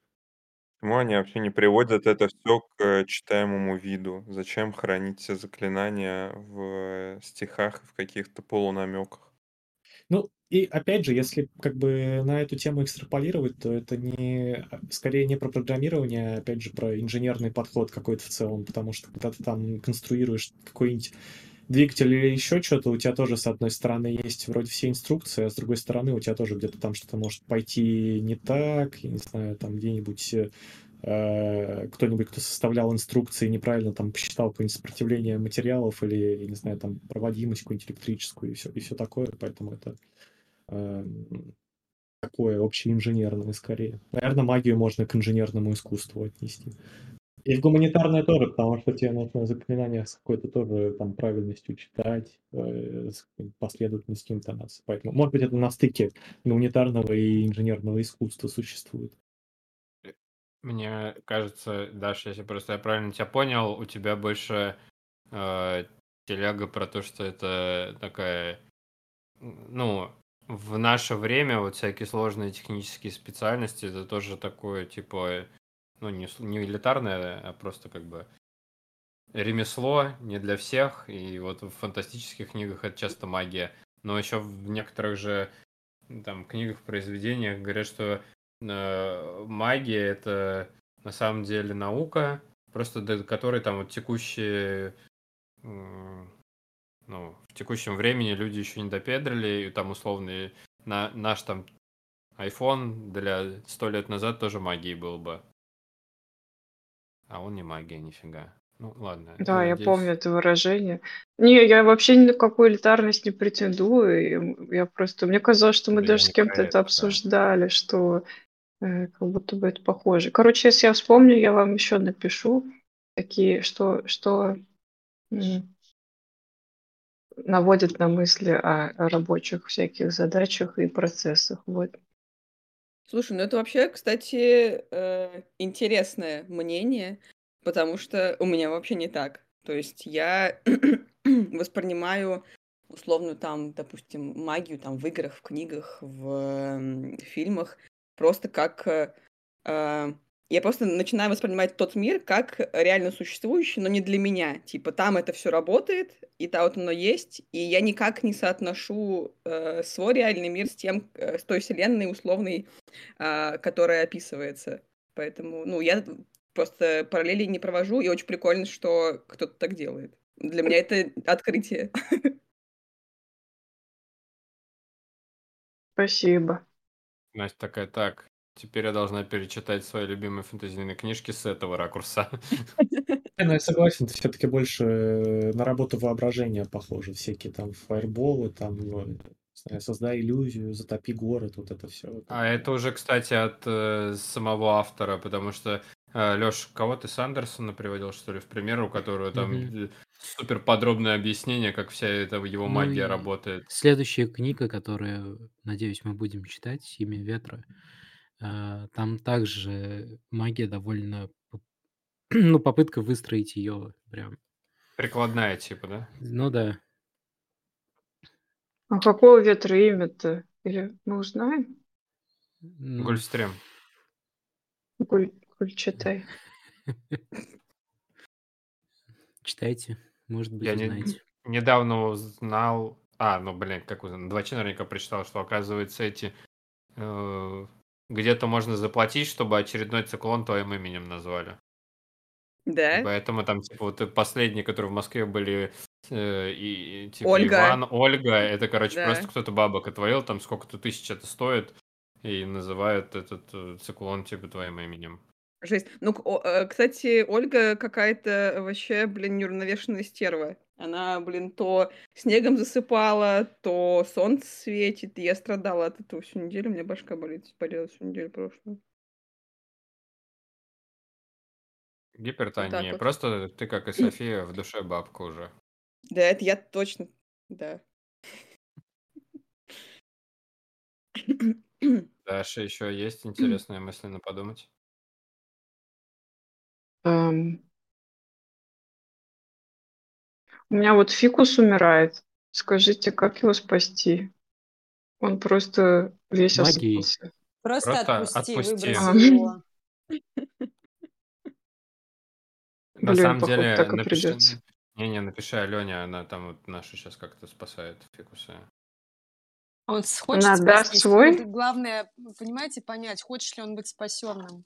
[SPEAKER 2] Почему они вообще не приводят это все к читаемому виду? Зачем хранить все заклинания в э, стихах и в каких-то полунамеках?
[SPEAKER 7] Ну, и опять же, если как бы на эту тему экстраполировать, то это не скорее не про программирование, а опять же про инженерный подход какой-то в целом, потому что когда ты там конструируешь какой-нибудь двигатель или еще что-то, у тебя тоже с одной стороны есть вроде все инструкции, а с другой стороны у тебя тоже где-то там что-то может пойти не так, я не знаю, там где-нибудь э, кто-нибудь, кто составлял инструкции, неправильно там посчитал какое-нибудь сопротивление материалов или, я не знаю, там проводимость какую-нибудь электрическую и все, и все такое, поэтому это э, такое общеинженерное скорее. Наверное, магию можно к инженерному искусству отнести. И в гуманитарное тоже, потому что тебе нужно заклинания с какой-то тоже там правильностью читать, э, с последовательностью интонации. Поэтому, может быть, это на стыке гуманитарного и инженерного искусства существует.
[SPEAKER 1] Мне кажется, Даша, если просто я правильно тебя понял, у тебя больше э, телега про то, что это такая, ну, в наше время вот всякие сложные технические специальности, это тоже такое, типа, ну, не, не элитарное, а просто как бы ремесло, не для всех, и вот в фантастических книгах это часто магия, но еще в некоторых же там книгах, произведениях говорят, что э, магия это на самом деле наука, просто до которой там вот текущие, м, ну, в текущем времени люди еще не допедрили, и там условно на, наш там iPhone для сто лет назад тоже магией был бы. А он не магия, нифига. Ну, ладно.
[SPEAKER 4] Да, я
[SPEAKER 1] надеюсь-
[SPEAKER 4] помню это выражение. Не, я вообще ни на какую элитарность не претендую. Я просто... Мне казалось, что мы
[SPEAKER 1] я
[SPEAKER 4] даже с кем-то это
[SPEAKER 1] это, да.
[SPEAKER 4] обсуждали, что э, как будто бы это похоже. Короче, если я вспомню, я вам еще напишу такие, что, что м, наводит на мысли о, о рабочих всяких задачах и процессах. Вот.
[SPEAKER 3] Слушай, ну это вообще, кстати, э, интересное мнение, потому что у меня вообще не так. То есть я воспринимаю условно там, допустим, магию там в играх, в книгах, в м, фильмах просто как... э, э, я просто начинаю воспринимать тот мир как реально существующий, но не для меня. Типа там это все работает, и там вот оно есть, и я никак не соотношу э, свой реальный мир с тем, э, с той вселенной условной, а, которая описывается. Поэтому, ну, я просто параллели не провожу, и очень прикольно, что кто-то так делает. Для меня это открытие.
[SPEAKER 4] Спасибо.
[SPEAKER 1] Настя такая, так, теперь я должна перечитать свои любимые фэнтезийные книжки с этого ракурса.
[SPEAKER 7] Ну, я согласен, это все-таки больше э, на работу воображения похоже. Всякие там фаерболы, там, знаю, создай иллюзию, затопи город, вот это все.
[SPEAKER 1] А это уже, кстати, от э, самого автора, потому что Леш, кого ты Сандерсона приводил, что ли, в пример, у которого там супер подробное объяснение, как вся эта его
[SPEAKER 5] Ну
[SPEAKER 1] магия работает.
[SPEAKER 5] Следующая книга, которую, надеюсь, мы будем читать, «Имя ветра», а, там также магия довольно, п- ну, попытка выстроить ее прям.
[SPEAKER 1] Прикладная, типа, да?
[SPEAKER 5] Ну да.
[SPEAKER 4] А какого ветра имя-то? Или мы узнаем?
[SPEAKER 5] М,
[SPEAKER 1] Гольфстрем.
[SPEAKER 4] Гуль, Гуль, читай.
[SPEAKER 5] Читайте, может быть,
[SPEAKER 1] Я не-
[SPEAKER 5] узнаете.
[SPEAKER 1] недавно узнал... А, ну, блин, как узнал? Два часа наверняка прочитал, что, оказывается, эти... э, где-то можно заплатить, чтобы очередной циклон твоим именем назвали. И
[SPEAKER 3] Да?
[SPEAKER 1] поэтому там, типа, вот и последние, которые в Москве были, э, и, и, типа,
[SPEAKER 3] Ольга.
[SPEAKER 1] Иван, Ольга, это, короче,
[SPEAKER 3] Да.
[SPEAKER 1] просто кто-то бабок отвоил, там сколько-то тысяч это стоит, и называют этот э, циклон, типа, твоим именем.
[SPEAKER 3] Жесть. Ну, к- о- э, кстати, Ольга какая-то вообще, блин, неуравновешенная стерва. Она, блин, то снегом засыпала, то солнце светит. Я страдала от этого всю неделю. У меня башка болит, болела всю неделю прошлую.
[SPEAKER 1] Гипертония.
[SPEAKER 3] вот.
[SPEAKER 1] Просто ты, как и София, в душе бабка уже.
[SPEAKER 3] Да, это я точно, да.
[SPEAKER 1] Даша, еще есть интересные мысли на подумать?
[SPEAKER 4] Эм, У меня вот фикус умирает. Скажите, как его спасти? Он просто весь
[SPEAKER 5] Магией.
[SPEAKER 4] осыпался.
[SPEAKER 8] Просто,
[SPEAKER 1] Просто
[SPEAKER 8] отпусти,
[SPEAKER 1] отпусти.
[SPEAKER 8] выброси
[SPEAKER 4] А.
[SPEAKER 8] его.
[SPEAKER 1] На
[SPEAKER 4] Блин,
[SPEAKER 1] самом
[SPEAKER 4] походу,
[SPEAKER 1] деле,
[SPEAKER 4] так и
[SPEAKER 1] напиши...
[SPEAKER 4] придется.
[SPEAKER 1] Не-не, напиши Алене, она там вот нашу сейчас как-то спасает фикусы.
[SPEAKER 8] Он с- хочет
[SPEAKER 4] Она
[SPEAKER 8] спастись.
[SPEAKER 4] свой?
[SPEAKER 8] Тут главное, понимаете, понять, хочет ли он быть спасенным.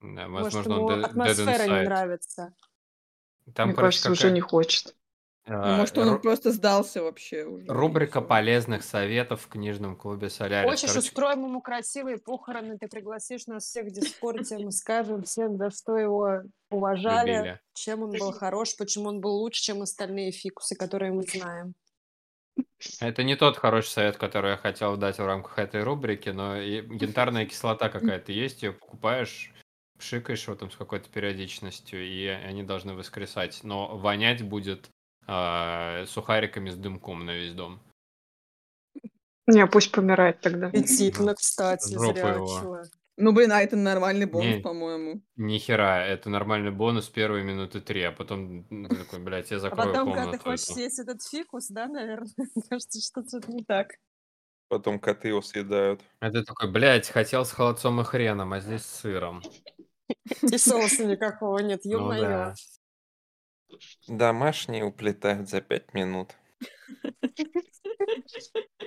[SPEAKER 1] Да,
[SPEAKER 8] Может,
[SPEAKER 1] возможно,
[SPEAKER 8] ему
[SPEAKER 1] он
[SPEAKER 8] атмосфера не нравится.
[SPEAKER 1] Там,
[SPEAKER 4] Мне
[SPEAKER 1] короче,
[SPEAKER 4] кажется, уже не хочет.
[SPEAKER 1] А,
[SPEAKER 3] может, он
[SPEAKER 1] ру-
[SPEAKER 3] просто сдался вообще уже.
[SPEAKER 1] Рубрика полезных советов в книжном клубе Солярис.
[SPEAKER 8] Хочешь,
[SPEAKER 1] Короче,
[SPEAKER 8] устроим ему красивые похороны, ты пригласишь нас всех в Дискорде, мы скажем всем, за что его уважали,
[SPEAKER 1] Любили.
[SPEAKER 8] чем он был хорош, почему он был лучше, чем остальные фикусы, которые мы знаем.
[SPEAKER 1] Это не тот хороший совет, который я хотел дать в рамках этой рубрики, но янтарная кислота какая-то есть, ее покупаешь, пшикаешь его там с какой-то периодичностью, и они должны воскресать. Но вонять будет а, сухариками с дымком на весь дом.
[SPEAKER 4] Не, пусть помирает тогда.
[SPEAKER 8] Аппетитно, кстати,
[SPEAKER 1] Жопу
[SPEAKER 8] зря
[SPEAKER 1] его.
[SPEAKER 3] Ну, блин, а это нормальный бонус,
[SPEAKER 1] Не.
[SPEAKER 3] по-моему.
[SPEAKER 1] Ни хера, это нормальный бонус первые минуты три, а потом ну, такой, блядь, я
[SPEAKER 8] А
[SPEAKER 1] закрою
[SPEAKER 8] потом, когда
[SPEAKER 1] комнату.
[SPEAKER 8] ты хочешь
[SPEAKER 1] эту».
[SPEAKER 8] съесть этот фикус, да, наверное, кажется, что тут не так.
[SPEAKER 2] Потом коты его съедают.
[SPEAKER 1] А ты такой, блядь, хотел с холодцом и хреном, а здесь с сыром.
[SPEAKER 8] И соуса никакого нет,
[SPEAKER 1] Ну
[SPEAKER 8] ё-моё.
[SPEAKER 1] да.
[SPEAKER 2] Домашние уплетают за пять минут.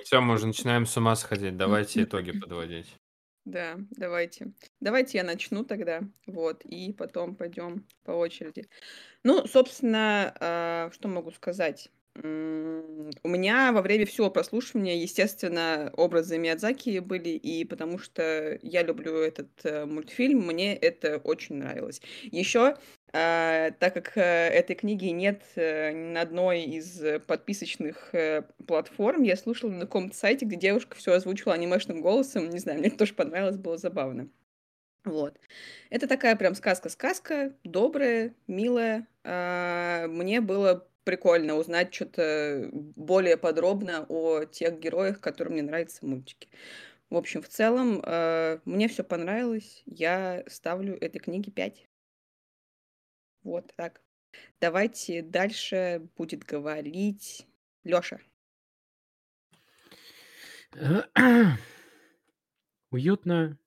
[SPEAKER 1] Все, мы уже начинаем с ума сходить. Давайте итоги подводить.
[SPEAKER 3] Да, давайте. Давайте я начну тогда, вот, и потом пойдем по очереди. Ну, собственно, а, что могу сказать? У меня во время всего прослушивания, естественно, образы Миядзаки были, и потому что я люблю этот э, мультфильм, мне это очень нравилось. Еще, а, так как э, этой книги нет э, ни на одной из подписочных платформ, я слушала на каком-то сайте, где девушка все озвучила анимешным голосом. Не знаю, мне это тоже понравилось, было забавно. Вот. Это такая прям сказка-сказка, добрая, милая. А, мне было прикольно узнать что-то более подробно о тех героях, которые мне нравятся в мультике. В общем, в целом, э, мне все понравилось. Я ставлю этой книге 5. Вот так. Давайте дальше будет говорить Лёша.
[SPEAKER 5] Уютно,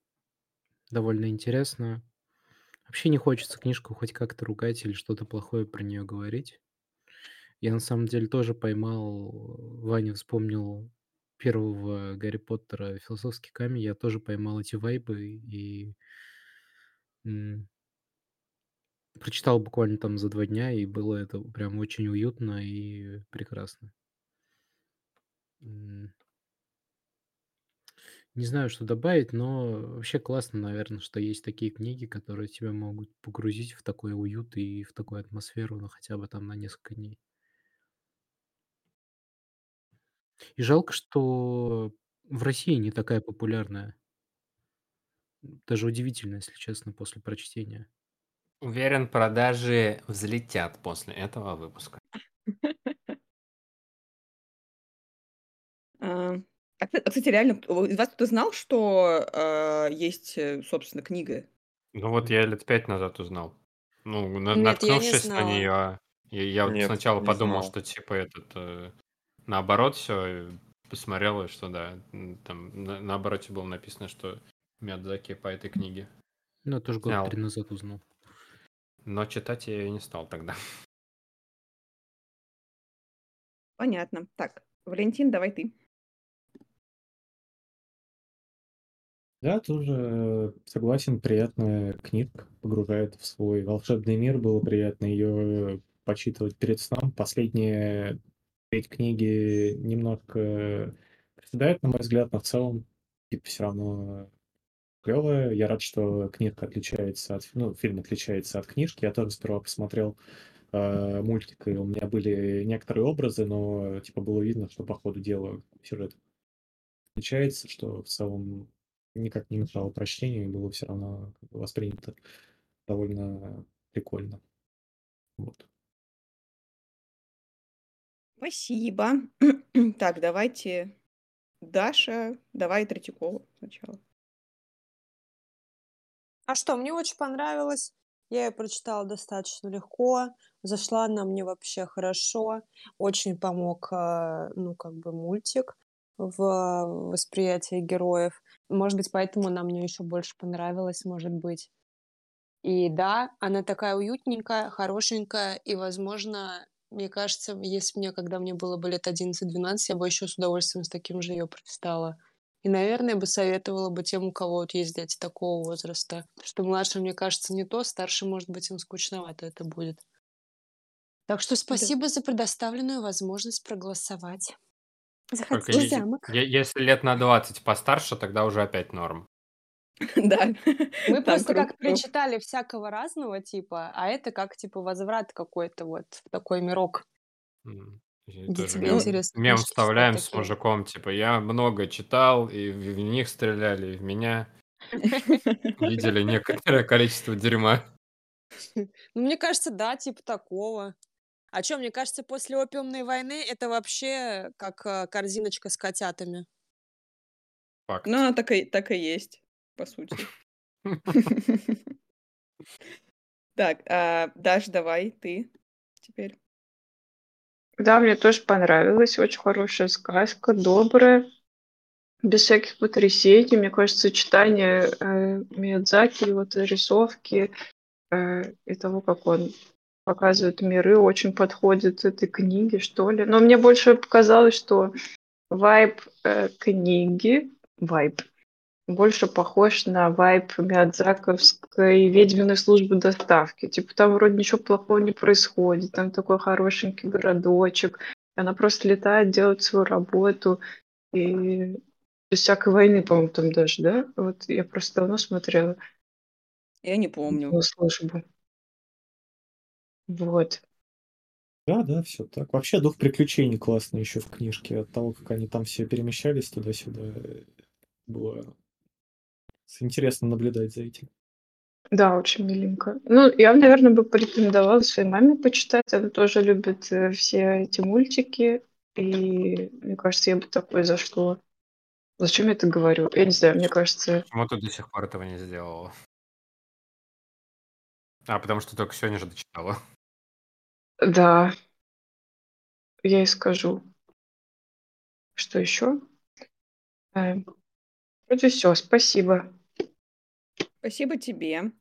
[SPEAKER 5] довольно интересно. Вообще не хочется книжку хоть как-то ругать или что-то плохое про нее говорить. Я на самом деле тоже поймал, Ваня вспомнил первого Гарри Поттера "Философский камень", я тоже поймал эти вайбы и прочитал буквально там за два дня, и было это прям очень уютно и прекрасно. Не знаю, что добавить, но вообще классно, наверное, что есть такие книги, которые тебя могут погрузить в такой уют и в такую атмосферу, ну, хотя бы там на несколько дней. И жалко, что в России не такая популярная. Даже удивительно, если честно, после прочтения.
[SPEAKER 1] Уверен, продажи взлетят после этого выпуска.
[SPEAKER 3] А, а, а кстати, реально, из вас кто-то знал, что а, есть, э, собственно, книга?
[SPEAKER 1] Ну вот я лет пять назад узнал. Ну, на-
[SPEAKER 6] Нет, я не
[SPEAKER 1] наткнувшись на
[SPEAKER 6] знала.
[SPEAKER 1] нее, я, я вот
[SPEAKER 2] Нет,
[SPEAKER 1] сначала
[SPEAKER 2] не
[SPEAKER 1] подумал,
[SPEAKER 2] знал.
[SPEAKER 1] что типа этот э, наоборот все, посмотрел, и что да, там на, на обороте было написано, что Миядзаки по этой книге
[SPEAKER 5] Ну, я тоже год
[SPEAKER 1] снял.
[SPEAKER 5] три назад узнал.
[SPEAKER 1] Но читать я ее не стал тогда.
[SPEAKER 3] Понятно. Так, Валентин, давай ты.
[SPEAKER 7] Да, тоже согласен, приятная книга, погружает в свой волшебный мир, было приятно ее почитывать перед сном. Последние треть книги немножко приседает, на мой взгляд, но в целом типа, все равно клевая. Я рад, что книга отличается от... Ну, фильм отличается от книжки. Я тоже сперва посмотрел э, мультик, и у меня были некоторые образы, но типа было видно, что по ходу дела сюжет отличается, что в целом никак не мешало прочтению, и было все равно воспринято довольно прикольно. Вот.
[SPEAKER 3] Спасибо. Так, давайте Даша, давай Третьякова сначала.
[SPEAKER 6] А что, мне очень понравилось. Я ее прочитала достаточно легко. Зашла она мне вообще хорошо. Очень помог, э, ну, как бы мультик в восприятии героев. Может быть, поэтому она мне еще больше понравилась, может быть. И да, она такая уютненькая, хорошенькая, и, возможно, мне кажется, если мне, когда мне было бы лет 11-12, я бы еще с удовольствием с таким же ее прочитала. И, наверное, бы советовала бы тем, у кого вот есть дети такого возраста. Что младше, мне кажется, не то, старше, может быть, им скучновато это будет. Так что спасибо за предоставленную возможность проголосовать. Заходите в замок.
[SPEAKER 1] если лет на 20 постарше, тогда уже опять норм.
[SPEAKER 3] Да.
[SPEAKER 6] Мы просто как прочитали всякого разного типа, а это как типа возврат какой-то вот в такой мирок, тебе
[SPEAKER 1] мем,
[SPEAKER 6] интересно
[SPEAKER 1] мем вставляем с мужиком, типа, я много читал, и в, них стреляли, и в меня видели некоторое количество дерьма.
[SPEAKER 6] Ну, мне кажется, да, типа такого. А что, мне кажется, после опиумной войны это вообще как э, корзиночка с котятами.
[SPEAKER 1] Факт.
[SPEAKER 3] Ну, она так и, так и есть, по сути. Так, а, Даш, давай ты теперь.
[SPEAKER 4] Да, мне тоже понравилось. Очень хорошая сказка, добрая, без всяких потрясений. Мне кажется, сочетание э, Миядзаки, вот рисовки э, и того, как он показывает миры, очень подходит этой книге, что ли. Но мне больше показалось, что вайб э, книги, вайб, больше похож на вайб Миядзаковской ведьминой службы доставки. Типа там вроде ничего плохого не происходит, там такой хорошенький городочек, она просто летает, делает свою работу, и без всякой войны, по-моему, там даже, да? Вот я просто давно смотрела.
[SPEAKER 3] Я не помню.
[SPEAKER 4] Службу. Вот.
[SPEAKER 7] Да, да, все так. Вообще дух приключений классный еще в книжке. От того, как они там все перемещались туда-сюда, было интересно наблюдать за этим.
[SPEAKER 4] Да, очень миленько. Ну, я, наверное, бы порекомендовала своей маме почитать. Она тоже любит э, все эти мультики. И мне кажется, я бы такое зашло. Зачем я это говорю? Я не знаю, мне кажется...
[SPEAKER 1] Почему ты до сих пор этого не сделала? А, потому что только сегодня же дочитала.
[SPEAKER 4] Да, я и скажу. Что еще? Вроде все, спасибо.
[SPEAKER 3] Спасибо тебе.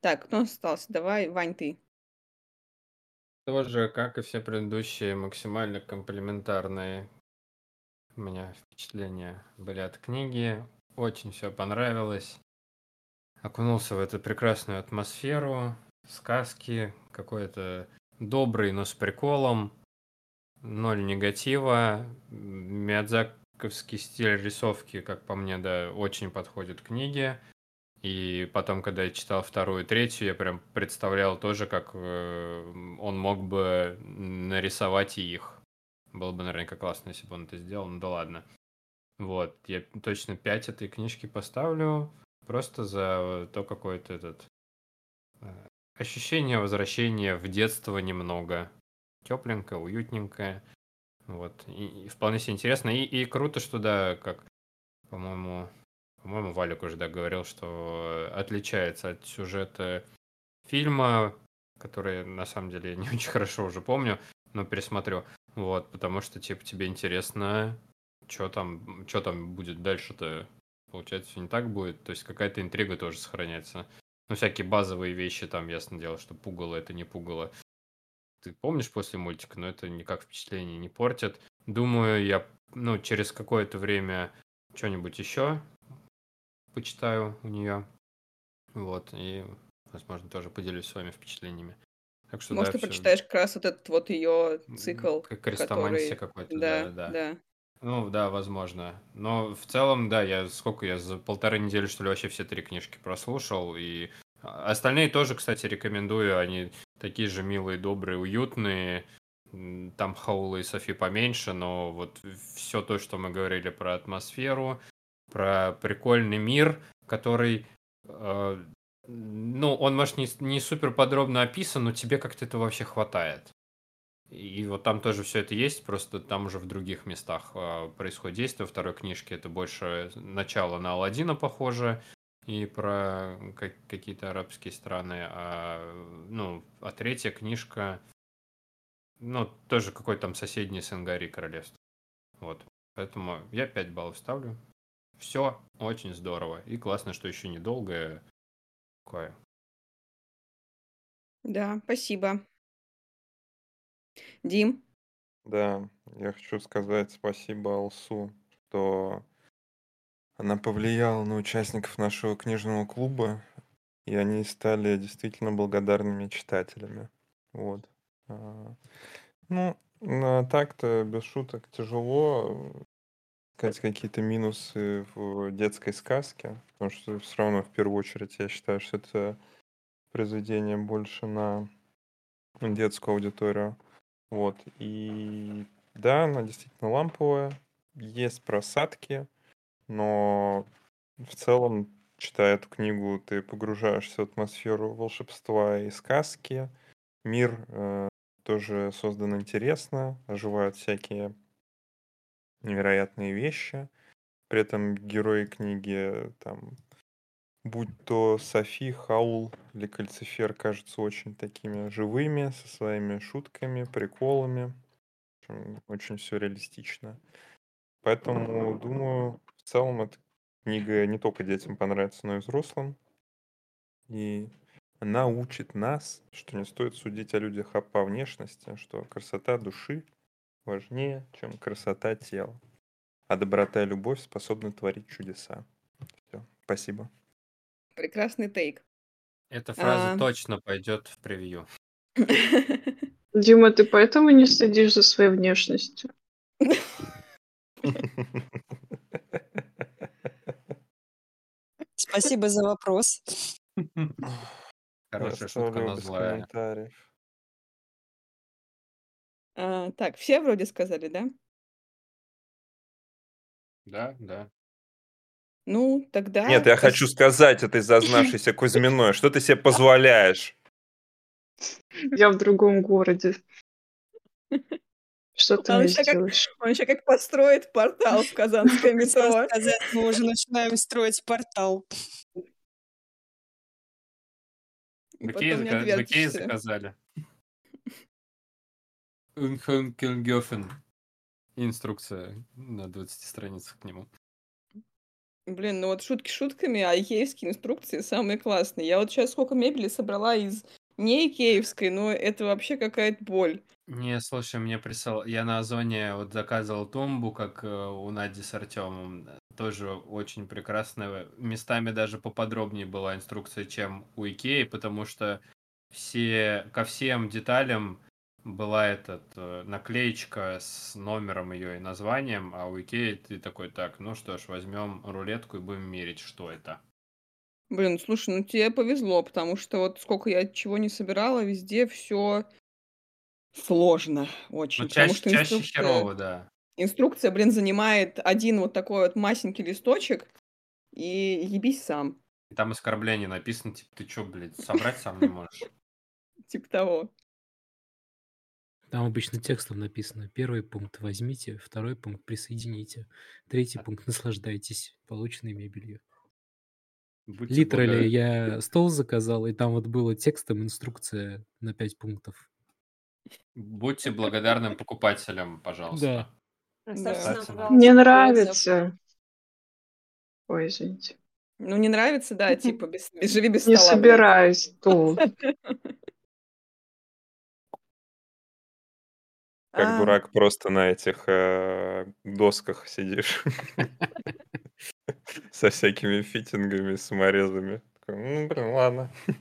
[SPEAKER 3] Так, кто остался? Давай, Вань, ты.
[SPEAKER 1] Тоже, как и все предыдущие, максимально комплементарные у меня впечатления были от книги. Очень все понравилось. Окунулся в эту прекрасную атмосферу, сказки, какой-то добрый, но с приколом, ноль негатива. Миядзаковский стиль рисовки, как по мне, да, очень подходит к книге. И потом, когда я читал вторую и третью, я прям представлял тоже, как э, он мог бы нарисовать их. Было бы наверняка классно, если бы он это сделал, ну да ладно. Вот, я точно 5 этой книжки поставлю, просто за то какое-то этот э, ощущение возвращения в детство немного. Тепленькое, уютненькое. Вот, и, и вполне себе интересно. И, и круто, что да, как, по-моему, по-моему, Валик уже да, говорил, что отличается от сюжета фильма, который на самом деле я не очень хорошо уже помню, но пересмотрю. Вот, потому что, типа, тебе интересно, что там, что там будет дальше-то. Получается, все не так будет. То есть какая-то интрига тоже сохраняется. Ну, всякие базовые вещи там, ясно дело, что пугало это не пугало. Ты помнишь после мультика, но это никак впечатление не портит. Думаю, я, ну, через какое-то время что-нибудь еще почитаю у нее. Вот, и, возможно, тоже поделюсь своими впечатлениями.
[SPEAKER 3] Так что, Может, да, ты все... прочитаешь как раз вот этот вот ее цикл,
[SPEAKER 1] как который... какой-то, да, да, да. да. Ну, да, возможно. Но в целом, да, я сколько я за полторы недели, что ли, вообще все три книжки прослушал. И остальные тоже, кстати, рекомендую. Они такие же милые, добрые, уютные. Там Хаула и Софи поменьше, но вот все то, что мы говорили про атмосферу, про прикольный мир, который, э, ну, он, может, не, не супер подробно описан, но тебе как-то это вообще хватает. И вот там тоже все это есть, просто там уже в других местах э, происходит действие. Во второй книжке это больше начало на Алладина похоже, и про как, какие-то арабские страны. А, ну, а третья книжка, ну, тоже какой-то там соседний Сенгари королевство. Вот. Поэтому я 5 баллов ставлю. Все очень здорово. И классно, что еще недолгое. Такое.
[SPEAKER 3] Да, спасибо. Дим?
[SPEAKER 2] Да, я хочу сказать спасибо Алсу, что она повлияла на участников нашего книжного клуба, и они стали действительно благодарными читателями. Вот. А, ну, так-то, без шуток, тяжело сказать какие-то минусы в детской сказке, потому что все равно в первую очередь я считаю, что это произведение больше на детскую аудиторию. Вот. И да, она действительно ламповая, есть просадки, но в целом, читая эту книгу, ты погружаешься в атмосферу волшебства и сказки. Мир э, тоже создан интересно, оживают всякие невероятные вещи. При этом герои книги, там, будь то Софи, Хаул или Кальцифер, кажутся очень такими живыми, со своими шутками, приколами. Очень все реалистично. Поэтому, думаю, целом эта книга не только детям понравится, но и взрослым. И она учит нас, что не стоит судить о людях по внешности, что красота души важнее, чем красота тела. А доброта и любовь способны творить чудеса. Все. Спасибо.
[SPEAKER 3] Прекрасный тейк.
[SPEAKER 1] Эта фраза
[SPEAKER 3] А.
[SPEAKER 1] точно пойдет в превью.
[SPEAKER 4] Дима, ты поэтому не следишь за своей внешностью?
[SPEAKER 6] Спасибо за вопрос.
[SPEAKER 1] Хорошая шутка, но злая.
[SPEAKER 3] А, так, все вроде сказали, да?
[SPEAKER 1] Да, да.
[SPEAKER 3] Ну, тогда...
[SPEAKER 2] Нет, я хочу сказать этой зазнавшейся Кузьминой, что ты себе позволяешь?
[SPEAKER 4] Я в другом городе. Что ты
[SPEAKER 3] он ща как-? Он еще как построит портал в Казанское метро.
[SPEAKER 6] мы уже начинаем строить портал.
[SPEAKER 3] Отвертишься.
[SPEAKER 1] заказали. Унхенкенгёфен. Инструкция на 20 страницах к нему.
[SPEAKER 3] Блин, ну вот шутки шутками, а икеевские инструкции самые классные. Я вот сейчас сколько мебели собрала из не икеевской, но это вообще какая-то боль.
[SPEAKER 1] Не, слушай, мне прислал... Я на Озоне вот заказывал тумбу, как э, у Нади с Артемом. Тоже очень прекрасная. Местами даже поподробнее была инструкция, чем у Икеи, потому что все, ко всем деталям была этот э, наклеечка с номером ее и названием, а у Икеи ты такой, так, ну что ж, возьмем рулетку и будем мерить, что это.
[SPEAKER 3] Блин, слушай, ну тебе повезло, потому что вот сколько я чего не собирала, везде все сложно очень.
[SPEAKER 1] Ну,
[SPEAKER 3] потому
[SPEAKER 1] чаще,
[SPEAKER 3] что
[SPEAKER 1] чаще
[SPEAKER 3] инструкция,
[SPEAKER 1] херово, да.
[SPEAKER 3] инструкция, блин, занимает один вот такой вот масенький листочек, и ебись сам,
[SPEAKER 1] И там оскорбление написано, типа, ты чё, блядь, собрать сам не можешь?
[SPEAKER 3] типа того.
[SPEAKER 5] Там обычно текстом написано. Первый пункт возьмите, второй пункт присоедините, третий пункт наслаждайтесь полученной мебелью.
[SPEAKER 1] Будьте
[SPEAKER 5] Литерали я стол заказал, и там вот было текстом инструкция на 5 пунктов.
[SPEAKER 1] Будьте благодарным покупателям, пожалуйста.
[SPEAKER 5] Да.
[SPEAKER 4] Мне нравится. Ой, извините.
[SPEAKER 3] Ну, не нравится, да, типа, без, без- живи без
[SPEAKER 4] Не
[SPEAKER 3] стола, блядь.
[SPEAKER 4] собираюсь стул.
[SPEAKER 2] Как
[SPEAKER 3] А,
[SPEAKER 2] дурак просто на этих э, досках сидишь. Со всякими фитингами, саморезами. Такой, Ну, блин, ладно.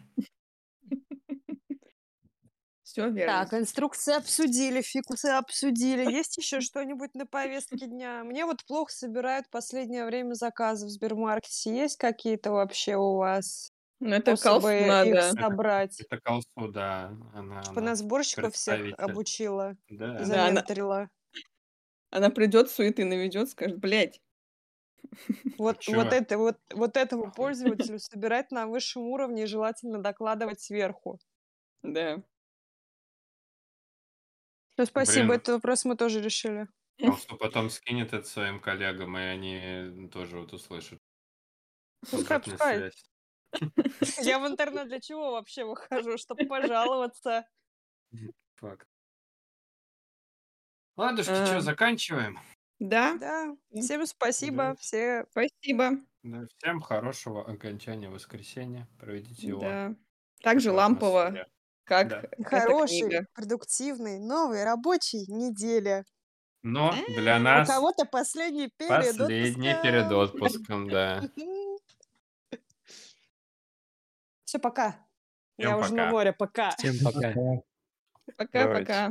[SPEAKER 3] Все верно.
[SPEAKER 6] Так, инструкции обсудили, фикусы обсудили. Есть еще что-нибудь на повестке дня? Мне вот плохо собирают последнее время заказы в Сбермаркете. Есть какие-то вообще у вас
[SPEAKER 3] Ну, это
[SPEAKER 6] их
[SPEAKER 3] надо.
[SPEAKER 6] собрать?
[SPEAKER 1] Это Колсу, да. Она,
[SPEAKER 6] Типа
[SPEAKER 1] она
[SPEAKER 6] на сборщиков всех обучила
[SPEAKER 1] Да.
[SPEAKER 3] Да, она, она придет, суеты наведет, скажет, блядь,
[SPEAKER 6] Вот, вот, это, вот, вот этому пользователю собирать на высшем уровне и желательно докладывать сверху.
[SPEAKER 3] да.
[SPEAKER 6] Ну, спасибо,
[SPEAKER 1] Блин.
[SPEAKER 6] этот вопрос мы тоже решили.
[SPEAKER 1] Колсу потом скинет это своим коллегам, и они тоже вот услышат.
[SPEAKER 6] Пускай, пускай. Я в интернет для чего вообще выхожу? Чтобы пожаловаться.
[SPEAKER 1] Факт. Ладушки,
[SPEAKER 3] А.
[SPEAKER 1] что, заканчиваем?
[SPEAKER 3] Да,
[SPEAKER 6] Да,
[SPEAKER 3] М.
[SPEAKER 6] всем спасибо.
[SPEAKER 1] Да.
[SPEAKER 6] Все
[SPEAKER 3] спасибо.
[SPEAKER 1] Да, всем хорошего окончания воскресенья. Проведите его.
[SPEAKER 3] Да. Также лампово, как
[SPEAKER 1] Да.
[SPEAKER 3] эта
[SPEAKER 6] хорошей,
[SPEAKER 3] книга.
[SPEAKER 6] продуктивной, новой рабочей недели.
[SPEAKER 1] Но для
[SPEAKER 6] У
[SPEAKER 1] нас
[SPEAKER 6] кого-то последний перед
[SPEAKER 1] последний перед
[SPEAKER 6] отпуском.
[SPEAKER 1] отпуском, да.
[SPEAKER 6] Все, пока.
[SPEAKER 1] Всем
[SPEAKER 6] Я уже на
[SPEAKER 1] пока.
[SPEAKER 6] море, пока.
[SPEAKER 5] Всем пока.
[SPEAKER 2] Давайте.
[SPEAKER 3] Пока-пока.